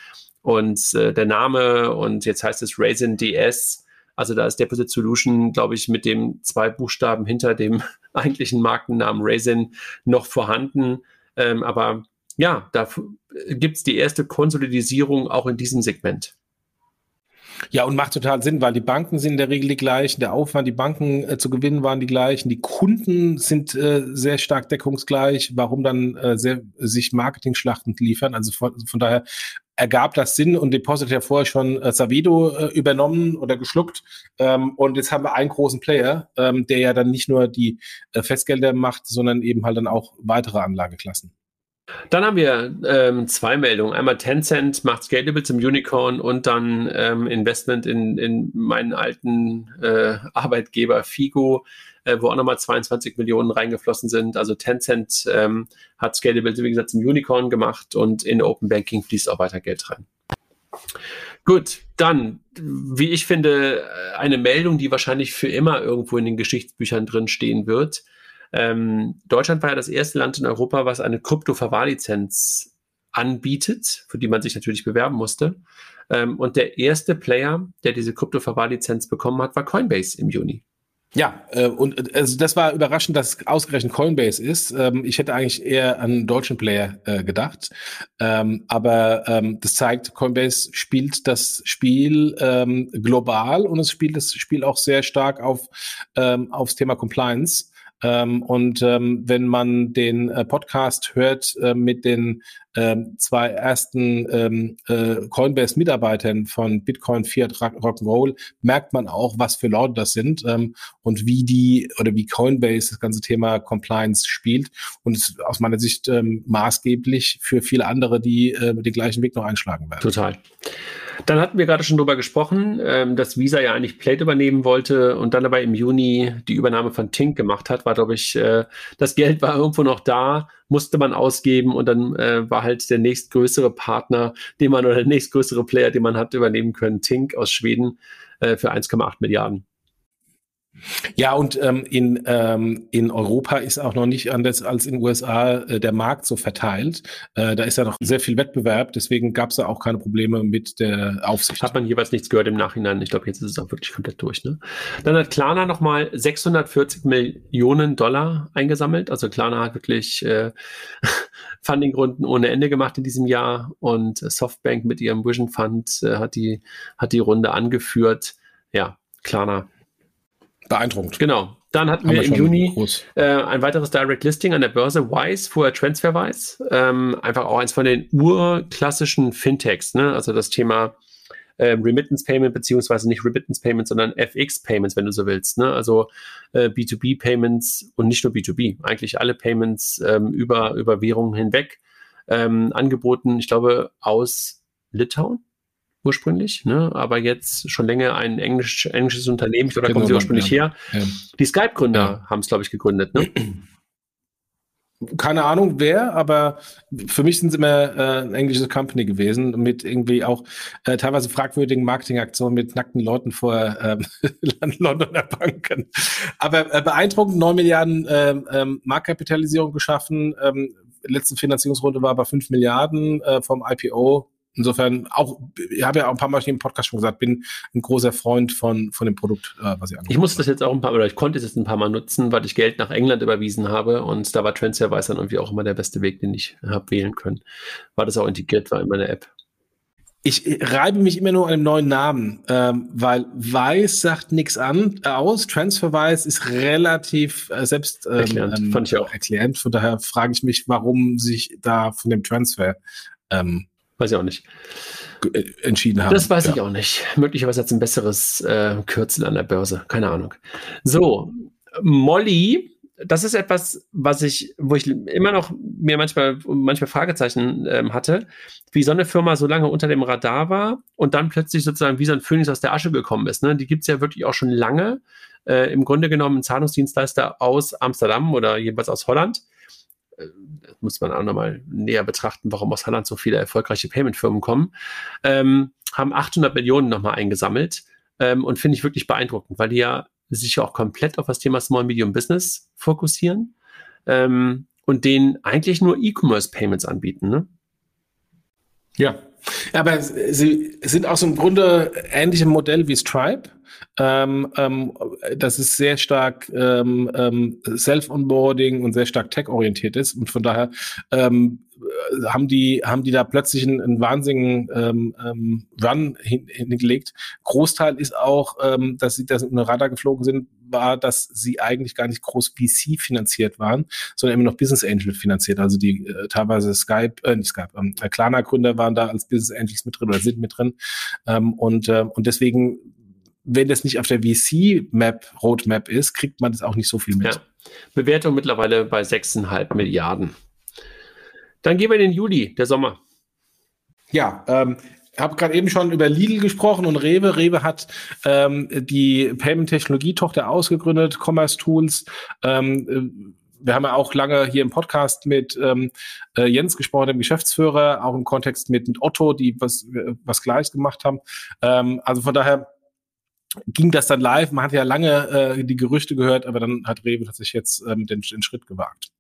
und äh, der Name und jetzt heißt es Raisin DS also da ist Deposit Solution, glaube ich, mit dem zwei Buchstaben hinter dem eigentlichen Markennamen Raisin noch vorhanden. Ähm, aber ja, da gibt es die erste Konsolidisierung auch in diesem Segment. Ja, und macht total Sinn, weil die Banken sind in der Regel die gleichen, der Aufwand, die Banken äh, zu gewinnen, waren die gleichen, die Kunden sind äh, sehr stark deckungsgleich, warum dann äh, sehr, sich Marketing-Schlachten liefern. Also von, von daher ergab das Sinn und Deposit ja vorher schon äh, Savedo äh, übernommen oder geschluckt. Ähm, und jetzt haben wir einen großen Player, ähm, der ja dann nicht nur die äh, Festgelder macht, sondern eben halt dann auch weitere Anlageklassen. Dann haben wir ähm, zwei Meldungen. Einmal Tencent macht Scalable zum Unicorn und dann ähm, Investment in, in meinen alten äh, Arbeitgeber Figo, äh, wo auch nochmal 22 Millionen reingeflossen sind. Also Tencent ähm, hat Scalable, wie gesagt, zum Unicorn gemacht und in Open Banking fließt auch weiter Geld rein. Gut, dann, wie ich finde, eine Meldung, die wahrscheinlich für immer irgendwo in den Geschichtsbüchern drin stehen wird. Ähm, Deutschland war ja das erste Land in Europa, was eine Krypto-Verwahrlizenz anbietet, für die man sich natürlich bewerben musste. Ähm, und der erste Player, der diese Krypto-Verwahrlizenz bekommen hat, war Coinbase im Juni. Ja, äh, und äh, also das war überraschend, dass ausgerechnet Coinbase ist. Ähm, ich hätte eigentlich eher an einen deutschen Player äh, gedacht. Ähm, aber ähm, das zeigt, Coinbase spielt das Spiel global und es spielt das Spiel auch sehr stark auf aufs Thema Compliance. Ähm, und ähm, wenn man den äh, Podcast hört äh, mit den ähm, zwei ersten ähm, äh, Coinbase-Mitarbeitern von Bitcoin, Fiat, Rock'n'Roll, merkt man auch, was für Leute das sind ähm, und wie die oder wie Coinbase das ganze Thema Compliance spielt. Und ist aus meiner Sicht ähm, maßgeblich für viele andere, die äh, den gleichen Weg noch einschlagen werden. Total. Dann hatten wir gerade schon drüber gesprochen, ähm, dass Visa ja eigentlich Plate übernehmen wollte und dann aber im Juni die Übernahme von Tink gemacht hat, war, glaube ich, äh, das Geld war irgendwo noch da, musste man ausgeben und dann äh, war halt der nächstgrößere Partner, den man oder der nächstgrößere Player, den man hat übernehmen können, Tink aus Schweden äh, für 1,8 Milliarden. Ja, und ähm, in, ähm, in Europa ist auch noch nicht anders als in den USA äh, der Markt so verteilt. Äh, da ist ja noch sehr viel Wettbewerb, deswegen gab es da auch keine Probleme mit der Aufsicht. Hat man jeweils nichts gehört im Nachhinein. Ich glaube, jetzt ist es auch wirklich komplett durch. Ne? Dann hat Klarna nochmal 640 Millionen Dollar eingesammelt. Also Klarna hat wirklich äh, Fundingrunden ohne Ende gemacht in diesem Jahr und Softbank mit ihrem Vision Fund äh, hat, die, hat die Runde angeführt. Ja, Klarna Beeindruckend. Genau. Dann hatten wir, wir im Juni äh, ein weiteres Direct Listing an der Börse Wise, vorher TransferWise. Ähm, einfach auch eins von den urklassischen Fintechs, ne? Also das Thema äh, Remittance Payment, beziehungsweise nicht Remittance Payment, sondern FX Payments, wenn du so willst. Ne? Also äh, B2B Payments und nicht nur B2B, eigentlich alle Payments ähm, über, über Währungen hinweg ähm, angeboten. Ich glaube, aus Litauen ursprünglich, ne? aber jetzt schon länger ein englisch, englisches Unternehmen, ich glaube, da genau, kommen sie ursprünglich ja. her. Ja. Die Skype-Gründer ja. haben es, glaube ich, gegründet. Ne? keine Ahnung wer, aber für mich sind es immer äh, ein englisches Company gewesen mit irgendwie auch äh, teilweise fragwürdigen Marketingaktionen mit nackten Leuten vor ähm, Londoner Banken. Aber äh, beeindruckend, 9 Milliarden ähm, ähm, Marktkapitalisierung geschaffen. Ähm, letzte Finanzierungsrunde war bei 5 Milliarden äh, vom IPO Insofern auch, ich habe ja auch ein paar Mal im Podcast schon gesagt, bin ein großer Freund von, von dem Produkt, äh, was ich angefangen Ich muss das jetzt auch ein paar, oder ich konnte es jetzt ein paar Mal nutzen, weil ich Geld nach England überwiesen habe und da war TransferWise dann irgendwie auch immer der beste Weg, den ich habe wählen können. War das auch integriert war in meiner App. Ich reibe mich immer nur an dem neuen Namen, ähm, weil Weiß sagt nichts an aus. TransferWise ist relativ äh, selbst ähm, erklärend, ähm, fand ich auch. erklärend. Von daher frage ich mich, warum sich da von dem Transfer ähm, Weiß ich auch nicht. Äh, entschieden haben. Das weiß ja. ich auch nicht. Möglicherweise hat es ein besseres äh, Kürzel an der Börse. Keine Ahnung. So, Molly, das ist etwas, was ich, wo ich immer noch mir manchmal, manchmal Fragezeichen ähm, hatte, wie so eine Firma so lange unter dem Radar war und dann plötzlich sozusagen wie so ein Phönix aus der Asche gekommen ist. Ne? Die gibt es ja wirklich auch schon lange. Äh, Im Grunde genommen ein Zahlungsdienstleister aus Amsterdam oder jedenfalls aus Holland äh, muss man auch nochmal näher betrachten, warum aus Holland so viele erfolgreiche Payment-Firmen kommen, ähm, haben 800 Millionen nochmal eingesammelt ähm, und finde ich wirklich beeindruckend, weil die ja sich auch komplett auf das Thema Small Medium Business fokussieren ähm, und denen eigentlich nur E-Commerce-Payments anbieten. Ne? Ja, aber sie sind auch so im Grunde ähnlichem Modell wie Stripe. Ähm, ähm, das ist sehr stark ähm, ähm, Self-Onboarding und sehr stark tech-orientiert ist. Und von daher ähm, haben die, haben die da plötzlich einen, einen wahnsinnigen ähm, Run hin, hingelegt. Großteil ist auch, dass sie in eine Radar geflogen sind, war, dass sie eigentlich gar nicht groß VC finanziert waren, sondern immer noch Business Angel finanziert. Also die äh, teilweise Skype, äh, nicht Skype, ähm, Klarna Gründer waren da als Business Angels mit drin oder sind mit drin. Ähm, und, äh, und deswegen wenn das nicht auf der VC-Map, Roadmap ist, kriegt man das auch nicht so viel mit. Ja. Bewertung mittlerweile bei 6,5 Milliarden. Dann gehen wir in den Juli, der Sommer. Ja, ähm, habe gerade eben schon über Lidl gesprochen und Rewe. Rewe hat ähm, die Payment-Technologie-Tochter ausgegründet, Commerce Tools. Ähm, äh, wir haben ja auch lange hier im Podcast mit ähm, äh, Jens gesprochen, dem Geschäftsführer, auch im Kontext mit, mit Otto, die was, was Gleiches gemacht haben. Ähm, also von daher ging das dann live. Man hat ja lange äh, die Gerüchte gehört, aber dann hat Rewe tatsächlich jetzt ähm, den, den Schritt gewagt.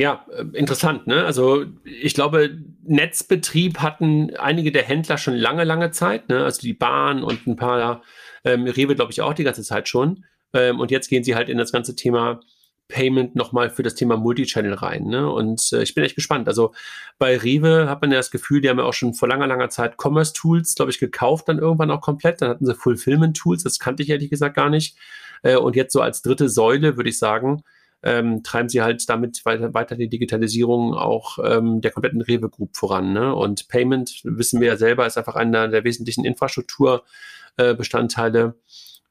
Ja, äh, interessant. Ne? Also ich glaube, Netzbetrieb hatten einige der Händler schon lange, lange Zeit. Ne? Also die Bahn und ein paar, ähm, Rewe glaube ich auch die ganze Zeit schon. Ähm, und jetzt gehen sie halt in das ganze Thema Payment nochmal für das Thema Multichannel rein. Ne? Und äh, ich bin echt gespannt. Also bei Rewe hat man ja das Gefühl, die haben ja auch schon vor langer, langer Zeit Commerce Tools, glaube ich, gekauft, dann irgendwann auch komplett. Dann hatten sie Fulfillment Tools, das kannte ich ehrlich gesagt gar nicht. Äh, und jetzt so als dritte Säule, würde ich sagen, ähm, treiben sie halt damit weiter, weiter die Digitalisierung auch ähm, der kompletten Rewe Group voran. Ne? Und Payment, wissen wir ja selber, ist einfach einer der wesentlichen Infrastrukturbestandteile. Äh,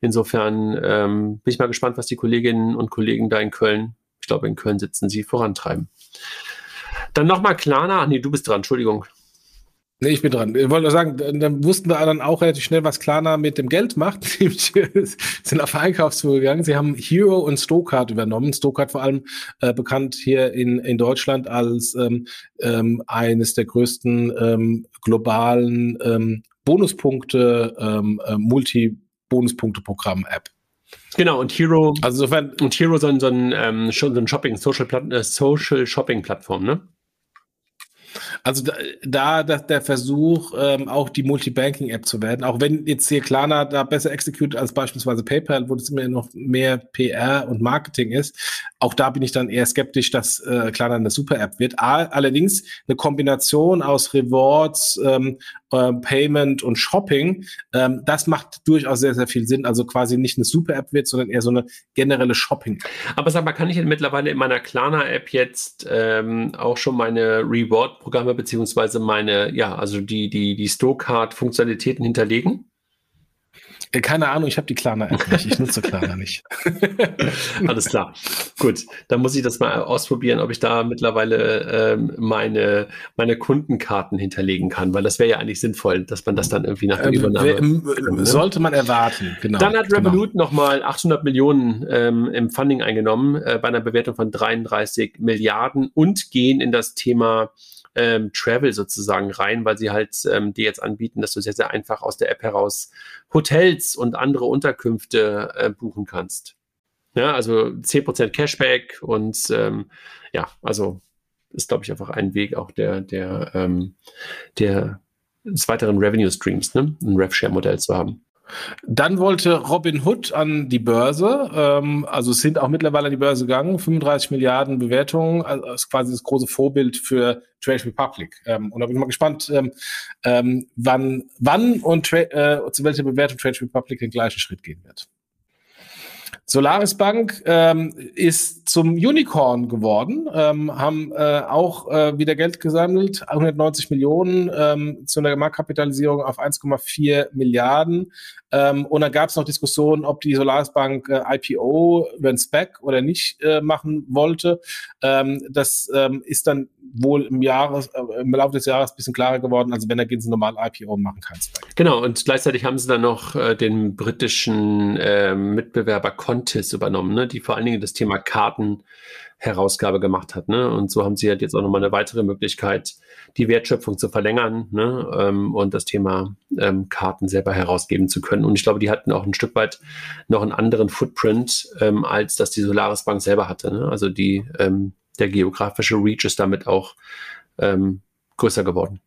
Insofern ähm, bin ich mal gespannt, was die Kolleginnen und Kollegen da in Köln, ich glaube in Köln sitzen, sie vorantreiben. Dann nochmal Klarna. Ach nee, du bist dran, Entschuldigung. Nee, ich bin dran. Ich wollte nur sagen, dann wussten wir dann auch relativ schnell, was Klarna mit dem Geld macht. sind auf Einkaufstour gegangen. Sie haben Hero und Stokart übernommen. Stokart vor allem äh, bekannt hier in, in Deutschland als ähm, ähm, eines der größten ähm, globalen ähm, Bonuspunkte, ähm, äh, Multi- Bonuspunkte-Programm-App. Genau, und Hero, also insofern, und Hero so ein, so ein, ähm, so ein Shopping, Social, äh, Social Shopping Plattform, ne? Also da, da der Versuch, ähm, auch die Multibanking-App zu werden, auch wenn jetzt hier Klarna da besser execute als beispielsweise PayPal, wo das immer noch mehr PR und Marketing ist, auch da bin ich dann eher skeptisch, dass äh, Klarna eine Super-App wird. allerdings eine Kombination aus Rewards, ähm, äh, Payment und Shopping, ähm, das macht durchaus sehr, sehr viel Sinn. Also quasi nicht eine Super-App wird, sondern eher so eine generelle Shopping. Aber sag mal, kann ich denn mittlerweile in meiner Klarna-App jetzt ähm, auch schon meine Reward-Programme beziehungsweise meine, ja, also die, die, die Store-Card-Funktionalitäten hinterlegen? Äh, keine Ahnung, ich habe die Klarna-App nicht. Ich nutze Klarna nicht. Alles klar. Gut, dann muss ich das mal ausprobieren, ob ich da mittlerweile ähm, meine, meine Kundenkarten hinterlegen kann, weil das wäre ja eigentlich sinnvoll, dass man das dann irgendwie nach der ähm, Übernahme. Ähm, ne? Sollte man erwarten, genau. Dann hat genau. Revolut genau. nochmal 800 Millionen ähm, im Funding eingenommen, äh, bei einer Bewertung von 33 Milliarden und gehen in das Thema ähm, Travel sozusagen rein, weil sie halt ähm, dir jetzt anbieten, dass du sehr, sehr einfach aus der App heraus Hotels und andere Unterkünfte äh, buchen kannst. Ja, also 10% Cashback und ähm, ja, also ist, glaube ich, einfach ein Weg auch der, der, ähm, der des weiteren Revenue Streams, ne? ein RevShare-Modell zu haben. Dann wollte Robin Hood an die Börse, ähm, also sind auch mittlerweile an die Börse gegangen, 35 Milliarden Bewertungen, also ist quasi das große Vorbild für Trade Republic. Ähm, und da bin ich mal gespannt, ähm, ähm, wann, wann und äh, zu welcher Bewertung Trade Republic den gleichen Schritt gehen wird. Solaris Bank ähm, ist zum Unicorn geworden, ähm, haben äh, auch äh, wieder Geld gesammelt, 190 Millionen ähm, zu einer Marktkapitalisierung auf 1,4 Milliarden. Ähm, und dann gab es noch Diskussionen, ob die Solaris Bank äh, IPO über ein Spec oder nicht äh, machen wollte. Ähm, das ähm, ist dann wohl im, Jahres, äh, im Laufe des Jahres ein bisschen klarer geworden. Also wenn, gehen sie normal IPO machen, kein Spec. Genau, und gleichzeitig haben sie dann noch äh, den britischen äh, Mitbewerber Contis übernommen, ne, die vor allen Dingen das Thema Kartenherausgabe gemacht hat. Ne? Und so haben sie halt jetzt auch nochmal eine weitere Möglichkeit, die Wertschöpfung zu verlängern ne? ähm, und das Thema ähm, Karten selber herausgeben zu können. Und ich glaube, die hatten auch ein Stück weit noch einen anderen Footprint, ähm, als das die Solaris Bank selber hatte. Ne? Also die ähm, der geografische Reach ist damit auch ähm, größer geworden.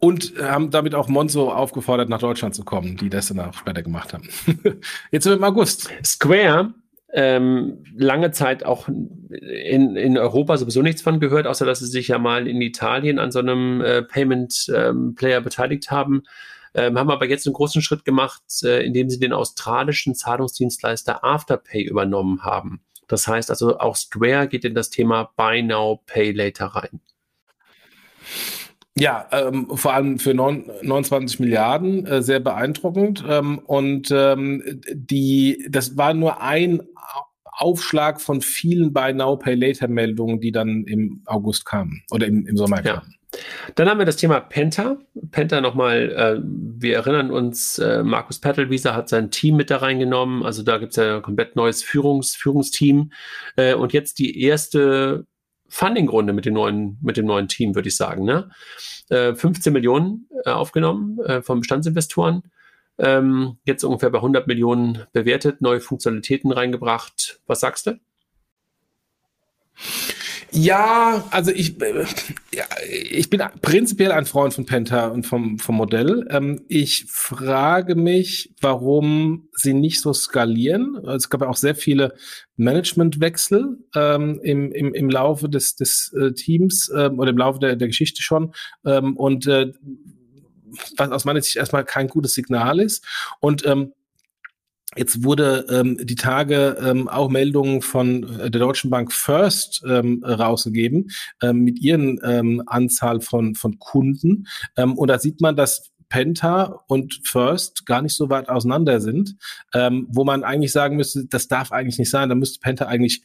Und haben damit auch Monzo aufgefordert, nach Deutschland zu kommen, die das dann auch später gemacht haben. Jetzt sind wir im August. Square, ähm, lange Zeit auch in, in Europa sowieso nichts von gehört, außer dass sie sich ja mal in Italien an so einem äh, Payment-Player ähm, beteiligt haben. Ähm, haben aber jetzt einen großen Schritt gemacht, äh, indem sie den australischen Zahlungsdienstleister Afterpay übernommen haben. Das heißt also, auch Square geht in das Thema Buy Now, Pay Later rein. Ja, ähm, vor allem für 9, 29 Milliarden, äh, sehr beeindruckend. Ähm, und ähm, die, das war nur ein Aufschlag von vielen Buy Now, Pay Later Meldungen, die dann im August kamen oder im, im Sommer kamen. Ja. Dann haben wir das Thema Penta. Penta nochmal, äh, wir erinnern uns, äh, Markus Pettelwieser hat sein Team mit da reingenommen. Also da gibt es ja ein komplett neues Führungs Führungsteam. Äh, und jetzt die erste Funding-Runde mit dem neuen, mit dem neuen Team, würde ich sagen. Ne? Äh, 15 Millionen äh, aufgenommen äh, von Bestandsinvestoren. Ähm, jetzt ungefähr bei 100 Millionen bewertet, neue Funktionalitäten reingebracht. Was sagst du? Ja, also ich, äh, ja, ich bin prinzipiell ein Freund von Penta und vom, vom Modell. Ähm, ich frage mich, warum sie nicht so skalieren. Es gab ja auch sehr viele Managementwechsel ähm, im, im, im Laufe des, des äh, Teams ähm, oder im Laufe der, der Geschichte schon. Und äh, was aus meiner Sicht erstmal kein gutes Signal ist. Und Jetzt wurde ähm, die Tage ähm, auch Meldungen von äh, der Deutschen Bank First ähm, rausgegeben ähm, mit ihren ähm, Anzahl von, von Kunden. Ähm, und da sieht man, dass Penta und First gar nicht so weit auseinander sind, ähm, wo man eigentlich sagen müsste, das darf eigentlich nicht sein. Da müsste Penta eigentlich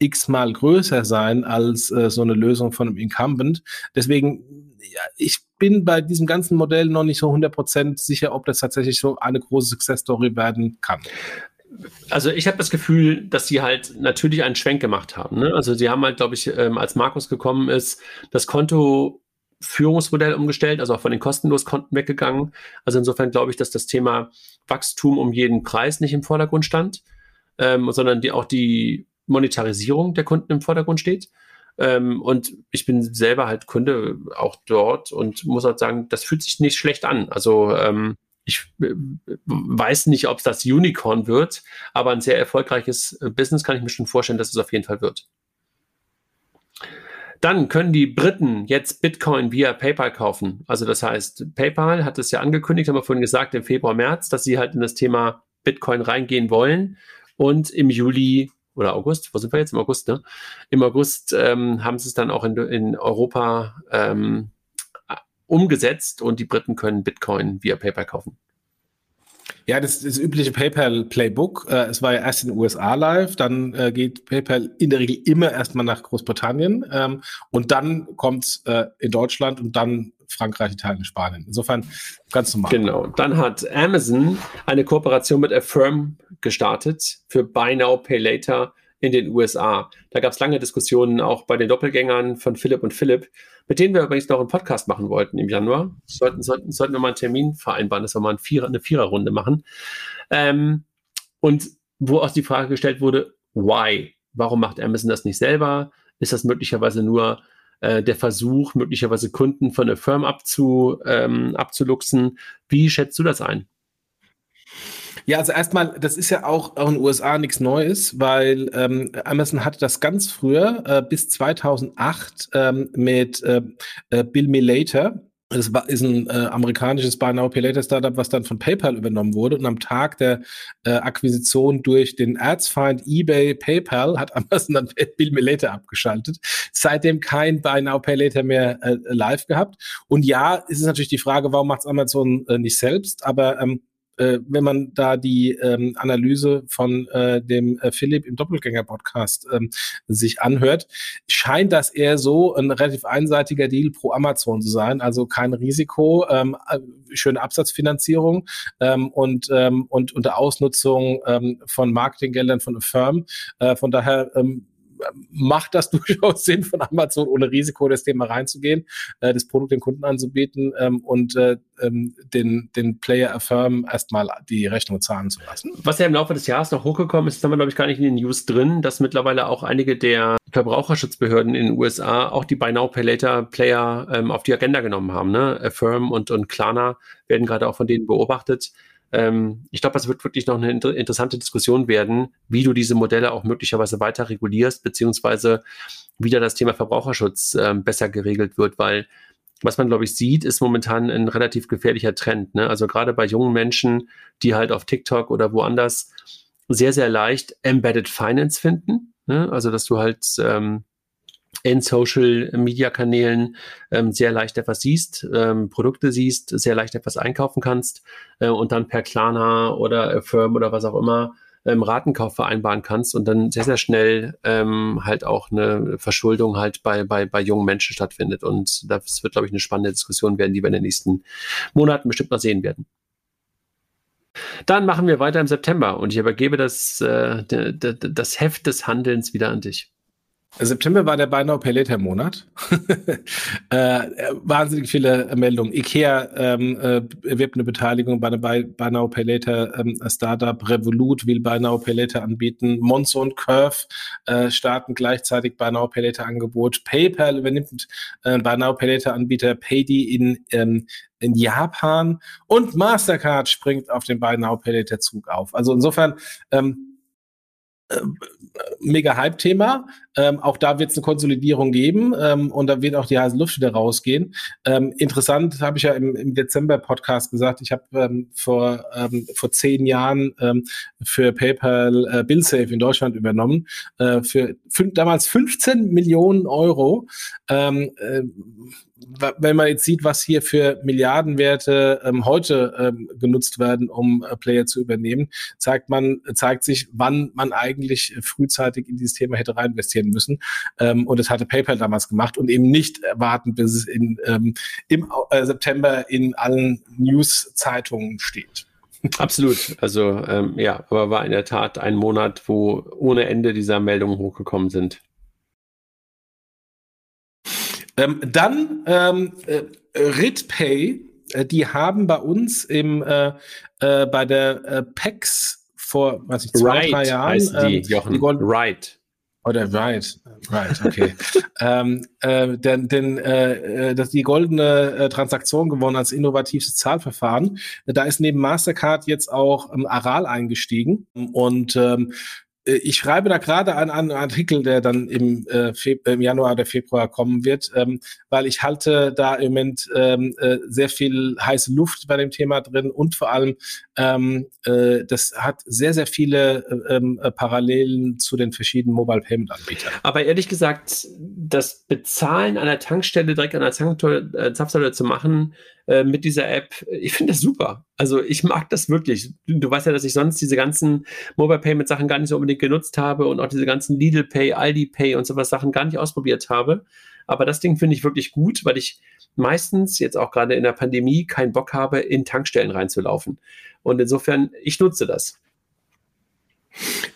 x-mal größer sein als äh, so eine Lösung von einem Incumbent. Deswegen, ja, ich bin bei diesem ganzen Modell noch nicht so 100% sicher, ob das tatsächlich so eine große Success Story werden kann. Also ich habe das Gefühl, dass sie halt natürlich einen Schwenk gemacht haben. Ne? Also sie haben halt, glaube ich, ähm, als Markus gekommen ist, das Konto Führungsmodell umgestellt, also auch von den kostenlosen Konten weggegangen. Also insofern glaube ich, dass das Thema Wachstum um jeden Preis nicht im Vordergrund stand, ähm, sondern die, auch die Monetarisierung der Kunden im Vordergrund steht. Ähm, und ich bin selber halt Kunde auch dort und muss halt sagen, das fühlt sich nicht schlecht an. Also ähm, ich äh, weiß nicht, ob es das Unicorn wird, aber ein sehr erfolgreiches äh, Business kann ich mir schon vorstellen, dass es auf jeden Fall wird. Dann können die Briten jetzt Bitcoin via PayPal kaufen. Also das heißt, PayPal hat es ja angekündigt, haben wir vorhin gesagt, im Februar, März, dass sie halt in das Thema Bitcoin reingehen wollen und im Juli oder August, wo sind wir jetzt? Im August, ne? Im August ähm, haben sie es dann auch in, in Europa ähm, umgesetzt und die Briten können Bitcoin via PayPal kaufen. Ja, das, das übliche PayPal-Playbook. Äh, es war ja erst in den USA live, dann äh, geht PayPal in der Regel immer erstmal nach Großbritannien ähm, und dann kommt äh, in Deutschland und dann Frankreich, Italien, Spanien. Insofern ganz normal. Genau. Dann hat Amazon eine Kooperation mit Affirm gestartet für Buy Now, Pay Later in den USA. Da gab es lange Diskussionen auch bei den Doppelgängern von Philipp und Philipp, mit denen wir übrigens noch einen Podcast machen wollten im Januar. Sollten, sollten, sollten wir mal einen Termin vereinbaren, dass wir mal ein Vierer, eine Viererrunde machen. Ähm, und wo auch die Frage gestellt wurde, why? Warum macht Amazon das nicht selber? Ist das möglicherweise nur äh, der Versuch, möglicherweise Kunden von der Firma abzu, ähm, abzuluxen? Wie schätzt du das ein? Ja, also erstmal, das ist ja auch, in den USA nichts Neues, weil ähm, Amazon hatte das ganz früher, äh, bis 2008, ähm, mit äh, äh, Bill Me. Das war, ist ein äh, amerikanisches Buy Now Pay Later Startup, was dann von PayPal übernommen wurde. Und am Tag der äh, Akquisition durch den Erzfeind eBay PayPal hat Amazon dann Bill Me abgeschaltet. Seitdem kein Buy Now Pay Later mehr äh, live gehabt. Und ja, ist es natürlich die Frage, warum macht Amazon äh, nicht selbst? Aber ähm, äh, wenn man da die ähm, Analyse von äh, dem äh, Philipp im Doppelgänger-Podcast ähm, sich anhört, scheint das eher so ein relativ einseitiger Deal pro Amazon zu sein. Also kein Risiko, ähm, äh, schöne Absatzfinanzierung ähm, und, ähm, und unter Ausnutzung ähm, von Marketinggeldern von Firm. Äh, von daher ähm, macht das durchaus Sinn, von Amazon ohne Risiko das Thema reinzugehen, äh, das Produkt den Kunden anzubieten ähm, und äh, ähm, den, den Player Affirm erstmal die Rechnung zahlen zu lassen. Was ja im Laufe des Jahres noch hochgekommen ist, das haben wir, glaube ich, gar nicht in den News drin, dass mittlerweile auch einige der Verbraucherschutzbehörden in den USA auch die Buy Now Pay Later Player ähm, auf die Agenda genommen haben. Ne? Affirm und, und Klarna werden gerade auch von denen beobachtet ähm, ich glaube, das wird wirklich noch eine inter interessante Diskussion werden, wie du diese Modelle auch möglicherweise weiter regulierst, beziehungsweise wieder das Thema Verbraucherschutz ähm, besser geregelt wird, weil was man, glaube ich, sieht, ist momentan ein relativ gefährlicher Trend. Ne? Also gerade bei jungen Menschen, die halt auf TikTok oder woanders sehr, sehr leicht Embedded Finance finden. Ne? Also dass du halt ähm, in Social Media Kanälen ähm, sehr leicht etwas siehst, ähm, Produkte siehst, sehr leicht etwas einkaufen kannst äh, und dann per Klarna oder Firm oder was auch immer ähm, Ratenkauf vereinbaren kannst und dann sehr, sehr schnell ähm, halt auch eine Verschuldung halt bei, bei, bei jungen Menschen stattfindet. Und das wird, glaube ich, eine spannende Diskussion werden, die wir in den nächsten Monaten bestimmt noch sehen werden. Dann machen wir weiter im September und ich übergebe das, äh, das Heft des Handelns wieder an dich. September war der Buy Now Pay Later Monat. äh, wahnsinnig viele Meldungen. Ikea ähm, äh, erwirbt eine Beteiligung bei der Buy, Buy Now Pay Later ähm, Startup. Revolut will Buy Now Pay Later anbieten. Monzo und Curve äh, starten gleichzeitig Buy Now Pay Later Angebot. PayPal übernimmt äh, Buy Now Pay Later Anbieter Paydi in ähm, in Japan und Mastercard springt auf den Buy Now Pay Later Zug auf. Also insofern ähm, mega Hype-Thema. Ähm, auch da wird es eine Konsolidierung geben ähm, und da wird auch die heiße Luft wieder rausgehen. Ähm, interessant habe ich ja im, im Dezember-Podcast gesagt, ich habe ähm, vor, ähm, vor zehn Jahren ähm, für PayPal äh, BillSafe in Deutschland übernommen, äh, für fün damals 15 Millionen Euro. Äh, wenn man jetzt sieht, was hier für Milliardenwerte ähm, heute ähm, genutzt werden, um äh, Player zu übernehmen, zeigt man, zeigt sich, wann man eigentlich frühzeitig in dieses Thema hätte rein investieren müssen. Ähm, und das hatte PayPal damals gemacht und eben nicht warten, bis es in, ähm, im äh, September in allen News-Zeitungen steht. Absolut. Also ähm, ja, aber war in der Tat ein Monat, wo ohne Ende dieser Meldungen hochgekommen sind. Ähm, dann ähm, äh, RitPay, äh, die haben bei uns im äh, äh, bei der äh, PEX vor, was ich zwei, right, drei Jahren die, ähm, Jochen, die right. Oder right, right, okay. ähm, äh, denn denn äh, äh, dass die goldene äh, Transaktion gewonnen als innovatives Zahlverfahren. Da ist neben Mastercard jetzt auch ähm, Aral eingestiegen und ähm, äh, ich schreibe da gerade einen, einen, Artikel, der dann im, äh, im Januar oder Februar kommen wird, ähm, weil ich halte da im Moment ähm, äh, sehr viel heiße Luft bei dem Thema drin und vor allem ähm, äh, das hat sehr, sehr viele äh, ähm, äh, Parallelen zu den verschiedenen Mobile Payment Anbietern. Aber ehrlich gesagt, das Bezahlen an der Tankstelle direkt an der Zapfsäule zu machen, äh, mit dieser App. Ich finde das super. Also ich mag das wirklich. Du, du, weißt ja, dass ich sonst diese ganzen Mobile Payment Sachen gar nicht so unbedingt genutzt habe und auch diese ganzen Lidl Pay, Aldi Pay und sowas Sachen gar nicht ausprobiert habe. Aber das Ding finde ich wirklich gut, weil ich meistens jetzt auch gerade in der Pandemie keinen Bock habe, in Tankstellen reinzulaufen. Und insofern, ich nutze das.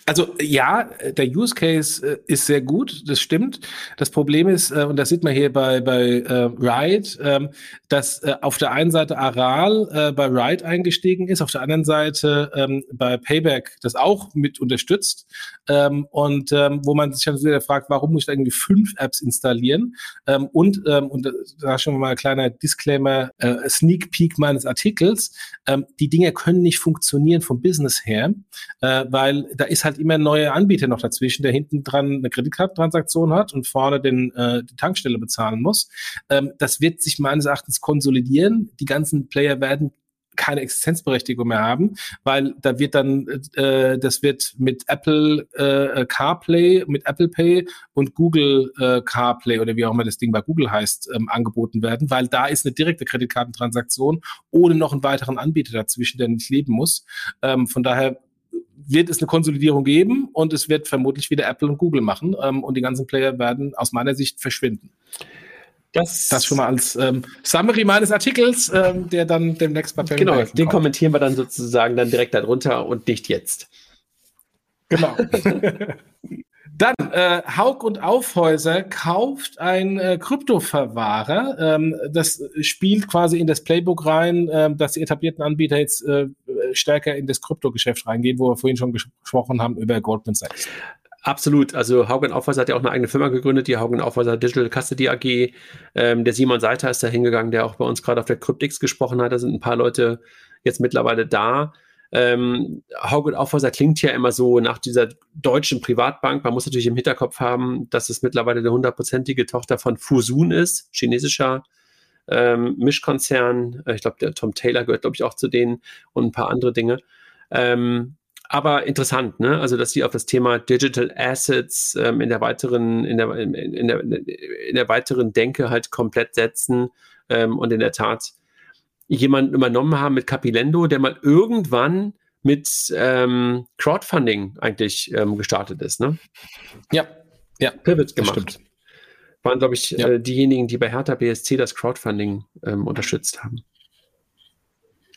Also ja, der Use Case äh, ist sehr gut, das stimmt. Das Problem ist, äh, und das sieht man hier bei, bei äh, Ride, ähm, dass äh, auf der einen Seite Aral äh, bei Ride eingestiegen ist, auf der anderen Seite ähm, bei Payback das auch mit unterstützt. Ähm, und ähm, wo man sich dann wieder fragt, warum muss ich da irgendwie fünf Apps installieren? Ähm, und, ähm, und da schon mal ein kleiner Disclaimer, äh, Sneak Peek meines Artikels, ähm, die Dinge können nicht funktionieren vom Business her, äh, weil da ist halt immer ein neuer Anbieter noch dazwischen, der hinten dran eine Kreditkartentransaktion hat und vorne den, äh, die Tankstelle bezahlen muss. Ähm, das wird sich meines Erachtens konsolidieren. Die ganzen Player werden keine Existenzberechtigung mehr haben, weil da wird dann, äh, das wird mit Apple äh, CarPlay, mit Apple Pay und Google äh, CarPlay oder wie auch immer das Ding bei Google heißt, ähm, angeboten werden, weil da ist eine direkte Kreditkartentransaktion ohne noch einen weiteren Anbieter dazwischen, der nicht leben muss. Ähm, von daher wird es eine Konsolidierung geben und es wird vermutlich wieder Apple und Google machen ähm, und die ganzen Player werden aus meiner Sicht verschwinden. Das, das schon mal als ähm, Summary meines Artikels, ähm, der dann demnächst bei Genau, den kommt. kommentieren wir dann sozusagen dann direkt darunter und nicht jetzt. Genau. Dann, äh, Haug und Aufhäuser kauft ein äh, Kryptoverwahrer. Ähm, das spielt quasi in das Playbook rein, äh, dass die etablierten Anbieter jetzt äh, stärker in das Kryptogeschäft reingehen, wo wir vorhin schon gesprochen haben über Goldman Sachs. Absolut. Also Haugen Aufhäuser hat ja auch eine eigene Firma gegründet, die Haugen Aufhäuser Digital Custody AG. Ähm, der Simon Seiter ist da hingegangen, der auch bei uns gerade auf der Cryptix gesprochen hat. Da sind ein paar Leute jetzt mittlerweile da. Ähm, Hauge Aufhäuser klingt ja immer so nach dieser deutschen Privatbank. Man muss natürlich im Hinterkopf haben, dass es mittlerweile eine hundertprozentige Tochter von Fusun ist, chinesischer ähm, Mischkonzern. Äh, ich glaube, der Tom Taylor gehört, glaube ich, auch zu denen und ein paar andere Dinge. Ähm, aber interessant, ne? Also, dass sie auf das Thema Digital Assets ähm, in der weiteren, in der, in, der, in der weiteren Denke halt komplett setzen ähm, und in der Tat jemanden übernommen haben mit Capilendo, der mal irgendwann mit ähm, Crowdfunding eigentlich ähm, gestartet ist, ne? Ja, ja. Pivot gemacht. Stimmt. Waren, glaube ich, ja. äh, diejenigen, die bei Hertha BSC das Crowdfunding ähm, unterstützt haben.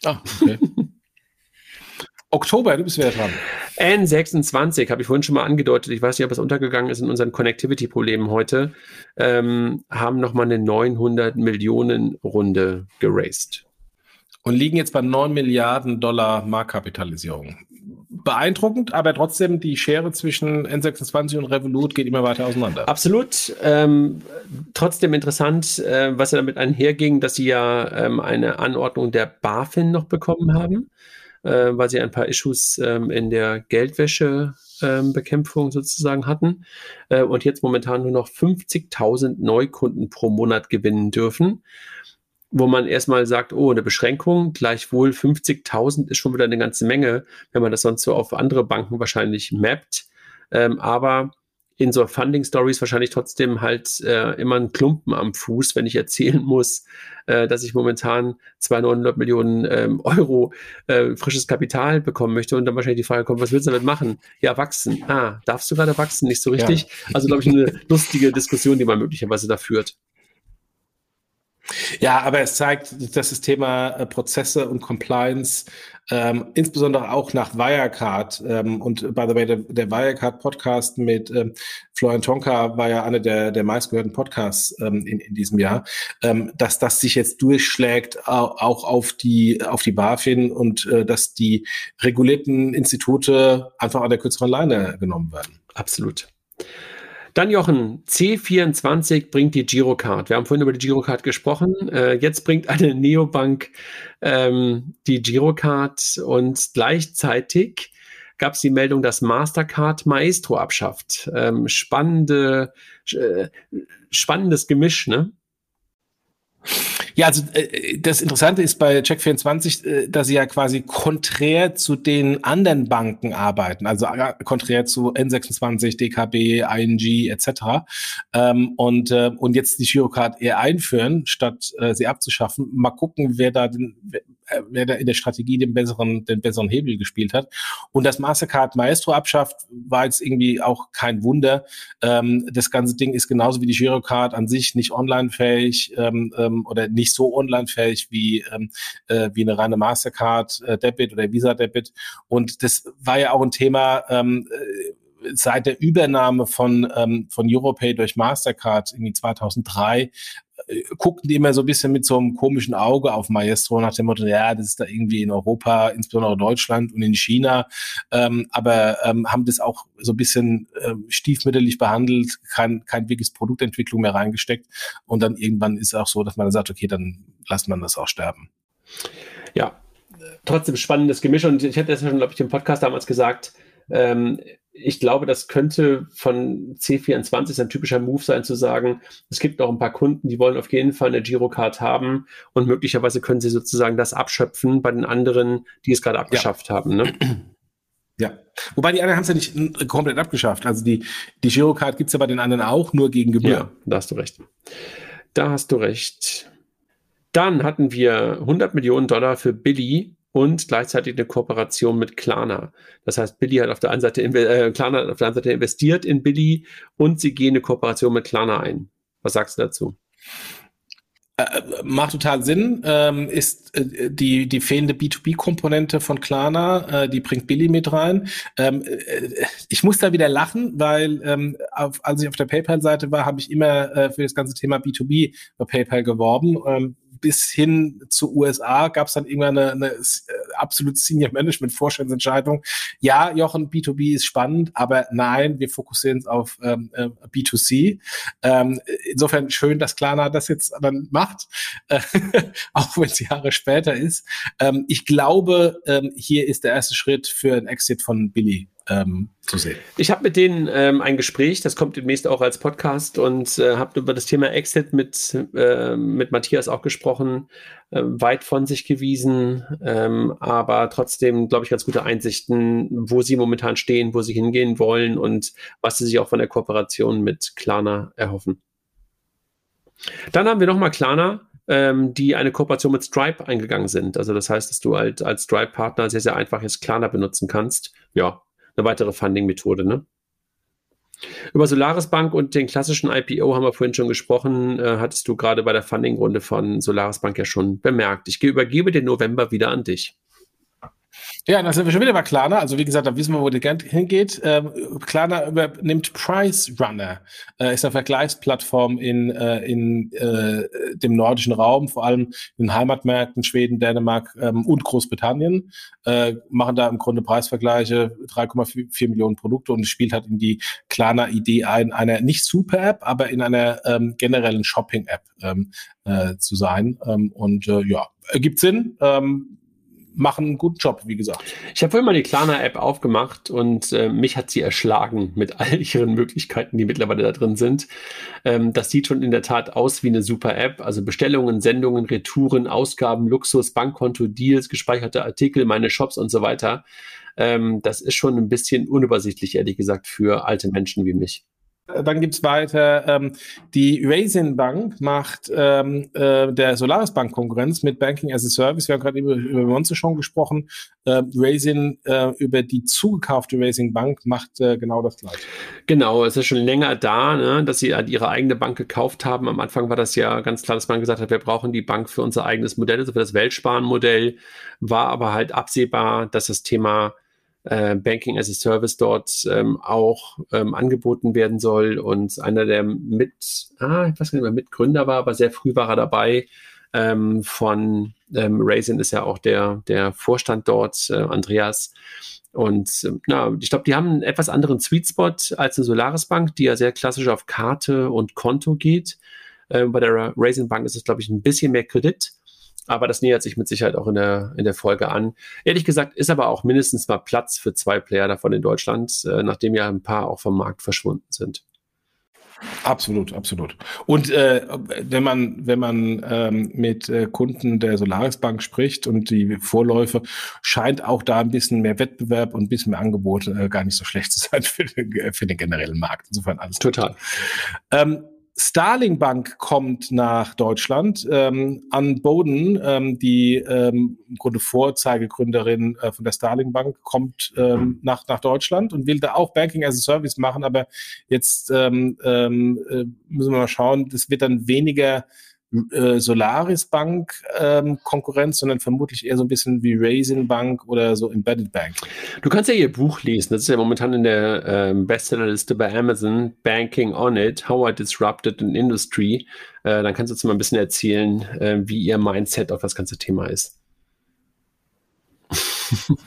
Ah, okay. Oktober, du bist wieder dran. N26 habe ich vorhin schon mal angedeutet. Ich weiß nicht, ob es untergegangen ist in unseren Connectivity-Problemen heute. Ähm, haben nochmal eine 900 Millionen Runde geraced und liegen jetzt bei 9 Milliarden Dollar Marktkapitalisierung. Beeindruckend, aber trotzdem die Schere zwischen N26 und Revolut geht immer weiter auseinander. Absolut. Ähm, trotzdem interessant, äh, was ja damit einherging, dass sie ja ähm, eine Anordnung der BaFin noch bekommen haben, äh, weil sie ein paar Issues ähm, in der Geldwäschebekämpfung ähm, sozusagen hatten äh, und jetzt momentan nur noch 50.000 Neukunden pro Monat gewinnen dürfen wo man erstmal sagt, oh, eine Beschränkung, gleichwohl 50.000 ist schon wieder eine ganze Menge, wenn man das sonst so auf andere Banken wahrscheinlich mappt. Ähm, aber in so Funding Stories wahrscheinlich trotzdem halt äh, immer ein Klumpen am Fuß, wenn ich erzählen muss, äh, dass ich momentan 200 Millionen ähm, Euro äh, frisches Kapital bekommen möchte und dann wahrscheinlich die Frage kommt, was willst du damit machen? Ja, wachsen. Ah, darfst du gerade wachsen? Nicht so richtig. Ja. Also glaube ich eine lustige Diskussion, die man möglicherweise da führt. Ja, aber es zeigt, dass das Thema äh, Prozesse und Compliance, ähm, insbesondere auch nach Wirecard, ähm, und by the way, der, der Wirecard-Podcast mit ähm, Florian Tonka war ja einer der, der meistgehörten Podcasts ähm, in, in diesem Jahr, ähm, dass das sich jetzt durchschlägt auch auf die, auf die BaFin und äh, dass die regulierten Institute einfach an der kürzeren Leine genommen werden. Absolut. Dann Jochen, C24 bringt die Girocard. Wir haben vorhin über die Girocard gesprochen. Äh, jetzt bringt eine Neobank ähm, die Girocard und gleichzeitig gab es die Meldung, dass Mastercard Maestro abschafft. Ähm, spannende, äh, spannendes Gemisch, ne? Ja, also äh, das Interessante ist bei Check24, äh, dass sie ja quasi konträr zu den anderen Banken arbeiten, also äh, konträr zu N26, DKB, ING etc. Ähm, und, äh, und jetzt die Girocard eher einführen, statt äh, sie abzuschaffen. Mal gucken, wer da den, wer da in der Strategie den besseren, den besseren Hebel gespielt hat. Und das Mastercard Maestro abschafft, war jetzt irgendwie auch kein Wunder. Ähm, das ganze Ding ist genauso wie die Girocard an sich nicht online-fähig ähm, ähm, oder nicht so online-fähig wie, ähm, äh, wie eine reine Mastercard äh, Debit oder Visa Debit. Und das war ja auch ein Thema, ähm, äh, seit der Übernahme von, ähm, von Europay durch Mastercard irgendwie 2003 äh, guckten die immer so ein bisschen mit so einem komischen Auge auf Maestro nach dem Motto, ja, das ist da irgendwie in Europa, insbesondere Deutschland und in China, ähm, aber ähm, haben das auch so ein bisschen äh, stiefmütterlich behandelt, kein, kein wirkliches Produktentwicklung mehr reingesteckt. Und dann irgendwann ist es auch so, dass man dann sagt, okay, dann lässt man das auch sterben. Ja, trotzdem spannendes Gemisch. Und ich hatte das schon, glaube ich, im Podcast damals gesagt, ähm, ich glaube, das könnte von C24 ein typischer Move sein, zu sagen, es gibt noch ein paar Kunden, die wollen auf jeden Fall eine Girocard haben und möglicherweise können sie sozusagen das abschöpfen bei den anderen, die es gerade abgeschafft ja. haben. Ne? Ja, wobei die anderen haben es ja nicht komplett abgeschafft. Also die, die Girocard gibt es ja bei den anderen auch, nur gegen Gebühr. Ja, da hast du recht. Da hast du recht. Dann hatten wir 100 Millionen Dollar für Billy und gleichzeitig eine Kooperation mit Klarna. Das heißt, Billy hat auf der einen Seite, äh, Klarna hat auf der einen Seite investiert in Billy und sie gehen eine Kooperation mit Klarna ein. Was sagst du dazu? Äh, macht total Sinn. Ähm, ist äh, die die fehlende B2B-Komponente von Klarna, äh, die bringt Billy mit rein. Ähm, äh, ich muss da wieder lachen, weil ähm, auf, als ich auf der PayPal-Seite war, habe ich immer äh, für das ganze Thema B2B bei PayPal geworben. Bis hin zu USA gab es dann irgendwann eine, eine äh, absolute Senior Management Vorstandsentscheidung. Ja, Jochen, B2B ist spannend, aber nein, wir fokussieren uns auf ähm, äh, B2C. Ähm, insofern schön, dass Klarna das jetzt dann macht, äh, auch wenn es Jahre später ist. Ähm, ich glaube, ähm, hier ist der erste Schritt für ein Exit von Billy ähm, zu sehen. Ich habe mit denen ähm, ein Gespräch, das kommt demnächst auch als Podcast und äh, habe über das Thema Exit mit, äh, mit Matthias auch gesprochen, äh, weit von sich gewiesen, ähm, aber trotzdem, glaube ich, ganz gute Einsichten, wo sie momentan stehen, wo sie hingehen wollen und was sie sich auch von der Kooperation mit Klarna erhoffen. Dann haben wir nochmal Klarna, ähm, die eine Kooperation mit Stripe eingegangen sind. Also das heißt, dass du halt als Stripe-Partner sehr, sehr einfach jetzt Klarna benutzen kannst. Ja, eine weitere Funding-Methode. Ne? Über Solaris Bank und den klassischen IPO haben wir vorhin schon gesprochen. Äh, hattest du gerade bei der Funding-Runde von Solaris Bank ja schon bemerkt. Ich übergebe den November wieder an dich. Ja, dann sind wir schon wieder bei Klarna. Also wie gesagt, da wissen wir, wo die hingeht. Ähm, Klarna übernimmt Price Runner, äh, ist eine Vergleichsplattform in, äh, in äh, dem nordischen Raum, vor allem in Heimatmärkten Schweden, Dänemark ähm, und Großbritannien. Äh, machen da im Grunde Preisvergleiche, 3,4 Millionen Produkte und spielt halt in die Klarna-Idee ein, einer nicht Super-App, aber in einer ähm, generellen Shopping-App ähm, äh, zu sein. Ähm, und äh, ja, ergibt Sinn. Ähm, machen einen guten Job, wie gesagt. Ich habe vorhin mal die Klarna-App aufgemacht und äh, mich hat sie erschlagen mit all ihren Möglichkeiten, die mittlerweile da drin sind. Ähm, das sieht schon in der Tat aus wie eine super App. Also Bestellungen, Sendungen, Retouren, Ausgaben, Luxus, Bankkonto, Deals, gespeicherte Artikel, meine Shops und so weiter. Ähm, das ist schon ein bisschen unübersichtlich, ehrlich gesagt, für alte Menschen wie mich. Dann gibt's weiter, ähm, die Raisin Bank macht ähm, äh, der Solaris Bank Konkurrenz mit Banking as a Service. Wir haben gerade über, über Monster schon gesprochen. Äh, Raisin äh, über die zugekaufte Raisin Bank macht äh, genau das gleiche. Genau, es ist schon länger da, ne, dass sie halt ihre eigene Bank gekauft haben. Am Anfang war das ja ganz klar, dass man gesagt hat, wir brauchen die Bank für unser eigenes Modell, also für das Weltsparenmodell. War aber halt absehbar, dass das Thema äh, Banking as a Service dort ähm, auch ähm, angeboten werden soll. Und einer der mit, ah, ich weiß nicht mehr, Mitgründer war, aber sehr früh war er dabei. Ähm, von ähm, Raisin ist ja auch der, der Vorstand dort, äh, Andreas. Und äh, na, ich glaube, die haben einen etwas anderen Sweet Spot als eine Solaris Bank, die ja sehr klassisch auf Karte und Konto geht. Äh, bei der Raisin Bank ist es, glaube ich, ein bisschen mehr Kredit. Aber das nähert sich mit Sicherheit auch in der, in der Folge an. Ehrlich gesagt ist aber auch mindestens mal Platz für zwei Player davon in Deutschland, äh, nachdem ja ein paar auch vom Markt verschwunden sind. Absolut, absolut. Und äh, wenn man, wenn man ähm, mit äh, Kunden der Solaris Bank spricht und die Vorläufe, scheint auch da ein bisschen mehr Wettbewerb und ein bisschen mehr Angebot äh, gar nicht so schlecht zu sein für den, für den generellen Markt. Insofern alles. Total. Ähm, Starling Bank kommt nach Deutschland. Ähm, Ann Bowden, ähm, die ähm, im Grunde Vorzeigegründerin äh, von der Starling Bank, kommt ähm, nach, nach Deutschland und will da auch Banking as a Service machen. Aber jetzt ähm, ähm, äh, müssen wir mal schauen, das wird dann weniger äh, Solaris Bank ähm, Konkurrenz, sondern vermutlich eher so ein bisschen wie Raisin Bank oder so Embedded Bank. Du kannst ja ihr Buch lesen. Das ist ja momentan in der ähm, Bestsellerliste bei Amazon. Banking on it, How I Disrupted an Industry. Äh, dann kannst du uns mal ein bisschen erzählen, äh, wie ihr Mindset auf das ganze Thema ist.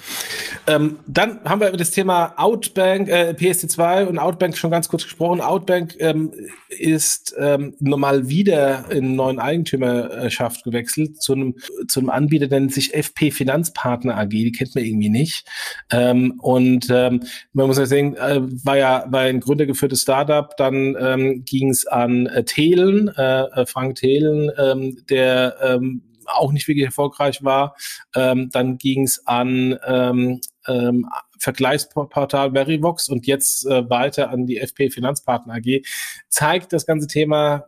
ähm, dann haben wir über das Thema Outbank, äh, PSD2 und Outbank schon ganz kurz gesprochen. Outbank ähm, ist ähm, normal wieder in neuen Eigentümerschaft gewechselt zu einem, zu einem Anbieter, der nennt sich FP Finanzpartner AG. Die kennt man irgendwie nicht. Ähm, und ähm, man muss ja sehen, äh, war ja war ein gründergeführtes Startup. Dann ähm, ging es an äh, Thelen, äh, äh, Frank Thelen, ähm, der ähm, auch nicht wirklich erfolgreich war. Ähm, dann ging es an ähm, ähm, Vergleichsportal Verivox und jetzt äh, weiter an die FP Finanzpartner AG. Zeigt das ganze Thema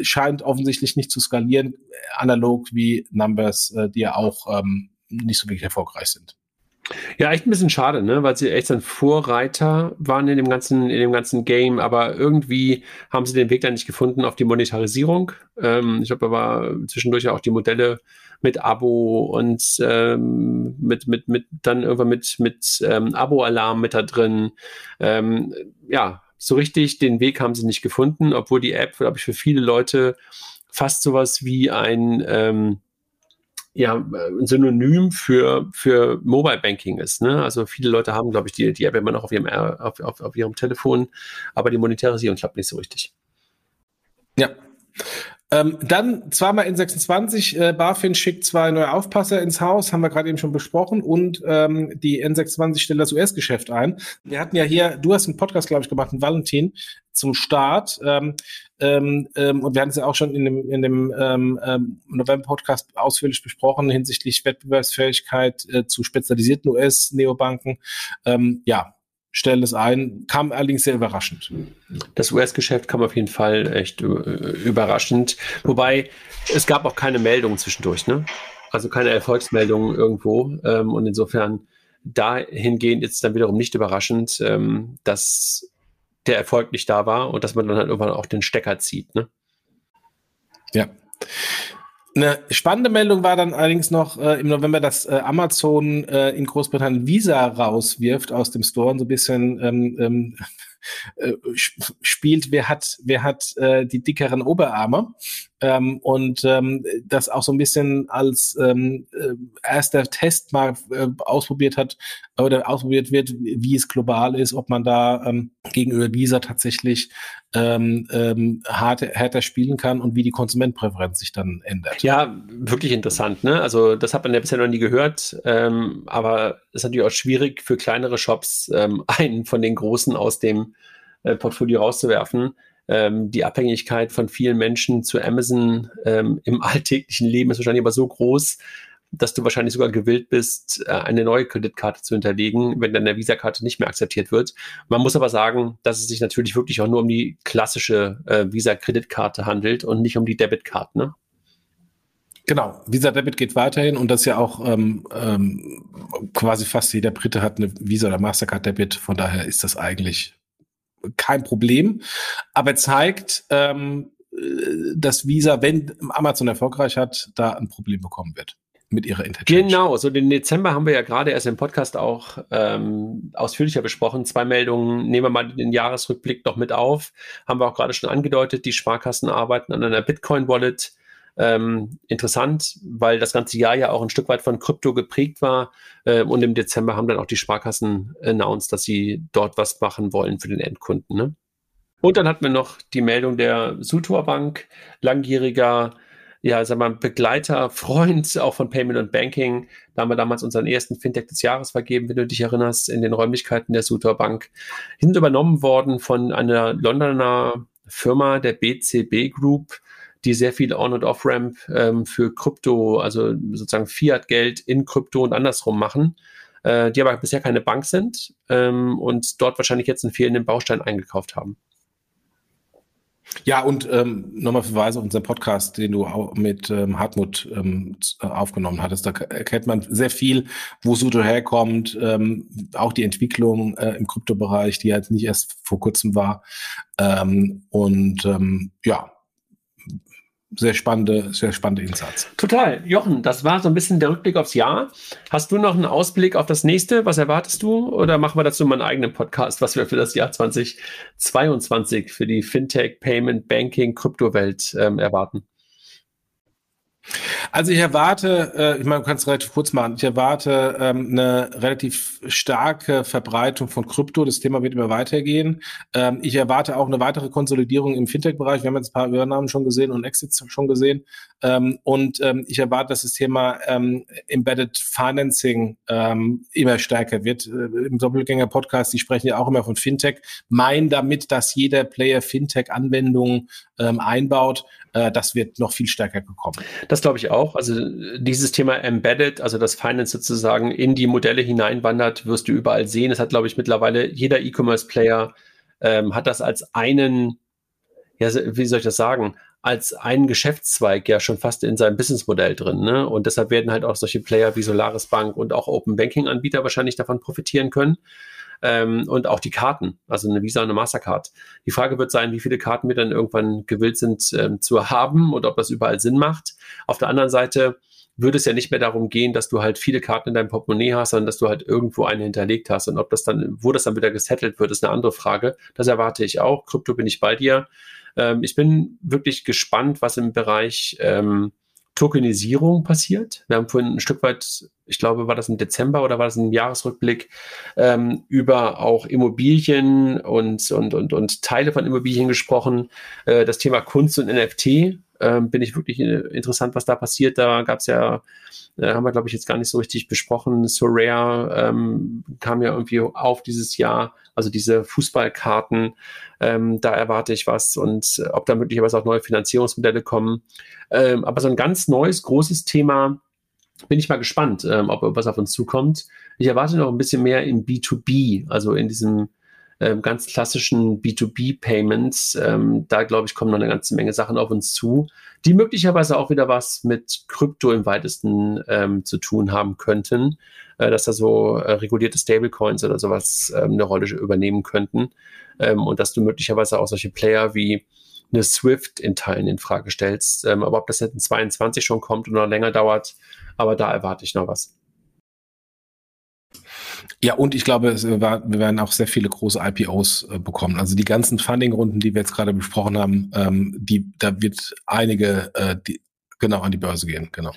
scheint offensichtlich nicht zu skalieren, analog wie Numbers, äh, die ja auch ähm, nicht so wirklich erfolgreich sind. Ja, echt ein bisschen schade, ne? weil sie echt ein Vorreiter waren in dem ganzen, in dem ganzen Game, aber irgendwie haben sie den Weg dann nicht gefunden auf die Monetarisierung. Ähm, ich glaube, da war zwischendurch ja auch die Modelle mit Abo und ähm, mit, mit, mit dann irgendwann mit, mit ähm, Abo-Alarm mit da drin. Ähm, ja, so richtig den Weg haben sie nicht gefunden, obwohl die App, glaube ich, für viele Leute fast sowas wie ein ähm, ja, ein Synonym für, für Mobile Banking ist. Ne? Also viele Leute haben, glaube ich, die, die App immer noch auf ihrem, auf, auf, auf ihrem Telefon, aber die Monetarisierung klappt nicht so richtig. Ja. Ähm, dann zweimal N26, äh, BaFin schickt zwei neue Aufpasser ins Haus, haben wir gerade eben schon besprochen, und ähm, die N26 stellt das US-Geschäft ein. Wir hatten ja hier, du hast einen Podcast, glaube ich, gemacht, einen Valentin, zum Start. Ähm, ähm, ähm, und wir hatten es ja auch schon in dem, in dem ähm, ähm, November-Podcast ausführlich besprochen hinsichtlich Wettbewerbsfähigkeit äh, zu spezialisierten US-Neobanken. Ähm, ja, stellen es ein, kam allerdings sehr überraschend. Das US-Geschäft kam auf jeden Fall echt äh, überraschend. Wobei es gab auch keine Meldungen zwischendurch, ne? Also keine Erfolgsmeldungen irgendwo. Ähm, und insofern dahingehend ist es dann wiederum nicht überraschend, dass der Erfolg nicht da war und dass man dann halt irgendwann auch den Stecker zieht. Ne? Ja. Eine spannende Meldung war dann allerdings noch äh, im November, dass äh, Amazon äh, in Großbritannien Visa rauswirft aus dem Store und so ein bisschen ähm, ähm, äh, spielt, wer hat, wer hat äh, die dickeren Oberarme ähm, und ähm, das auch so ein bisschen als ähm, äh, erster Test mal äh, ausprobiert hat oder ausprobiert wird, wie es global ist, ob man da ähm, gegenüber Visa tatsächlich ähm, ähm, härter, härter spielen kann und wie die Konsumentpräferenz sich dann ändert. Ja, wirklich interessant. Ne? Also das hat man ja bisher noch nie gehört, ähm, aber es ist natürlich auch schwierig für kleinere Shops, ähm, einen von den großen aus dem äh, Portfolio rauszuwerfen ähm, die Abhängigkeit von vielen Menschen zu Amazon ähm, im alltäglichen Leben ist wahrscheinlich aber so groß, dass du wahrscheinlich sogar gewillt bist, äh, eine neue Kreditkarte zu hinterlegen, wenn deine Visa-Karte nicht mehr akzeptiert wird. Man muss aber sagen, dass es sich natürlich wirklich auch nur um die klassische äh, Visa-Kreditkarte handelt und nicht um die Debitkarte. Ne? Genau, Visa Debit geht weiterhin und das ja auch ähm, ähm, quasi fast jeder Brite hat eine Visa oder Mastercard Debit, von daher ist das eigentlich kein Problem, aber zeigt, ähm, dass Visa, wenn Amazon erfolgreich hat, da ein Problem bekommen wird mit ihrer Interchange. Genau, so den Dezember haben wir ja gerade erst im Podcast auch ähm, ausführlicher besprochen. Zwei Meldungen, nehmen wir mal den Jahresrückblick noch mit auf. Haben wir auch gerade schon angedeutet, die Sparkassen arbeiten an einer Bitcoin-Wallet ähm, interessant, weil das ganze Jahr ja auch ein Stück weit von Krypto geprägt war. Äh, und im Dezember haben dann auch die Sparkassen announced, dass sie dort was machen wollen für den Endkunden. Ne? Und dann hatten wir noch die Meldung der Sutor Bank, langjähriger ja, sag mal, Begleiter, Freund auch von Payment und Banking. Da haben wir damals unseren ersten Fintech des Jahres vergeben, wenn du dich erinnerst, in den Räumlichkeiten der Sutor Bank. Die sind übernommen worden von einer Londoner Firma, der BCB Group, die sehr viel On- und Off-Ramp ähm, für Krypto, also sozusagen Fiat-Geld in Krypto und andersrum machen, äh, die aber bisher keine Bank sind ähm, und dort wahrscheinlich jetzt einen fehlenden Baustein eingekauft haben. Ja, und ähm, nochmal Verweise auf unseren Podcast, den du auch mit ähm, Hartmut ähm, äh, aufgenommen hattest. Da erkennt man sehr viel, wo Sudo herkommt, ähm, auch die Entwicklung äh, im Kryptobereich, die halt nicht erst vor kurzem war. Ähm, und ähm, ja, sehr spannende, sehr spannende Insights. Total. Jochen, das war so ein bisschen der Rückblick aufs Jahr. Hast du noch einen Ausblick auf das nächste? Was erwartest du? Oder machen wir dazu mal einen eigenen Podcast, was wir für das Jahr 2022 für die Fintech, Payment, Banking, Kryptowelt ähm, erwarten? Also ich erwarte, äh, ich meine, du kannst relativ kurz machen, ich erwarte ähm, eine relativ starke Verbreitung von Krypto. Das Thema wird immer weitergehen. Ähm, ich erwarte auch eine weitere Konsolidierung im Fintech-Bereich. Wir haben jetzt ein paar Übernahmen schon gesehen und Exits schon gesehen. Ähm, und ähm, ich erwarte, dass das Thema ähm, Embedded Financing ähm, immer stärker wird. Äh, Im Doppelgänger-Podcast, die sprechen ja auch immer von Fintech, meinen damit, dass jeder Player Fintech-Anwendungen ähm, einbaut. Äh, das wird noch viel stärker gekommen. Das glaube ich auch. Also dieses Thema Embedded, also das Finance sozusagen in die Modelle hineinwandert, wirst du überall sehen. Es hat, glaube ich, mittlerweile jeder E-Commerce-Player ähm, hat das als einen, ja, wie soll ich das sagen, als einen Geschäftszweig ja schon fast in seinem Businessmodell drin. Ne? Und deshalb werden halt auch solche Player wie Solaris Bank und auch Open Banking Anbieter wahrscheinlich davon profitieren können. Ähm, und auch die Karten, also eine Visa und eine Mastercard. Die Frage wird sein, wie viele Karten wir dann irgendwann gewillt sind ähm, zu haben und ob das überall Sinn macht. Auf der anderen Seite würde es ja nicht mehr darum gehen, dass du halt viele Karten in deinem Portemonnaie hast, sondern dass du halt irgendwo eine hinterlegt hast. Und ob das dann, wo das dann wieder gesettelt wird, ist eine andere Frage. Das erwarte ich auch. Krypto bin ich bei dir. Ähm, ich bin wirklich gespannt, was im Bereich ähm, Tokenisierung passiert. Wir haben vorhin ein Stück weit, ich glaube, war das im Dezember oder war das im Jahresrückblick, ähm, über auch Immobilien und, und, und, und Teile von Immobilien gesprochen. Äh, das Thema Kunst und NFT ähm, bin ich wirklich äh, interessant, was da passiert. Da gab es ja, äh, haben wir, glaube ich, jetzt gar nicht so richtig besprochen. Sorare ähm, kam ja irgendwie auf dieses Jahr, also diese Fußballkarten. Ähm, da erwarte ich was und äh, ob da möglicherweise auch neue Finanzierungsmodelle kommen. Ähm, aber so ein ganz neues, großes Thema, bin ich mal gespannt, ähm, ob was auf uns zukommt. Ich erwarte noch ein bisschen mehr im B2B, also in diesem ähm, ganz klassischen B2B-Payments. Ähm, da, glaube ich, kommen noch eine ganze Menge Sachen auf uns zu, die möglicherweise auch wieder was mit Krypto im weitesten ähm, zu tun haben könnten, äh, dass da so äh, regulierte Stablecoins oder sowas ähm, eine Rolle übernehmen könnten ähm, und dass du möglicherweise auch solche Player wie eine Swift in Teilen in Frage stellst. Ähm, aber ob das jetzt in 22 schon kommt oder länger dauert, aber da erwarte ich noch was. Ja, und ich glaube, wir werden auch sehr viele große IPOs äh, bekommen. Also die ganzen Funding-Runden, die wir jetzt gerade besprochen haben, ähm, die, da wird einige äh, die, genau an die Börse gehen, genau.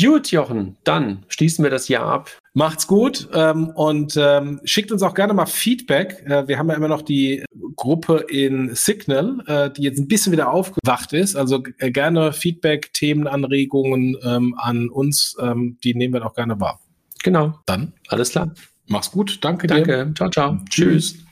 Gut, Jochen, dann schließen wir das Jahr ab. Macht's gut ähm, und ähm, schickt uns auch gerne mal Feedback. Äh, wir haben ja immer noch die Gruppe in Signal, äh, die jetzt ein bisschen wieder aufgewacht ist. Also äh, gerne Feedback, Themenanregungen ähm, an uns, ähm, die nehmen wir auch gerne wahr. Genau. Dann. Alles klar. Mach's gut. Danke, Danke. dir. Danke. Ciao, ciao. Tschüss.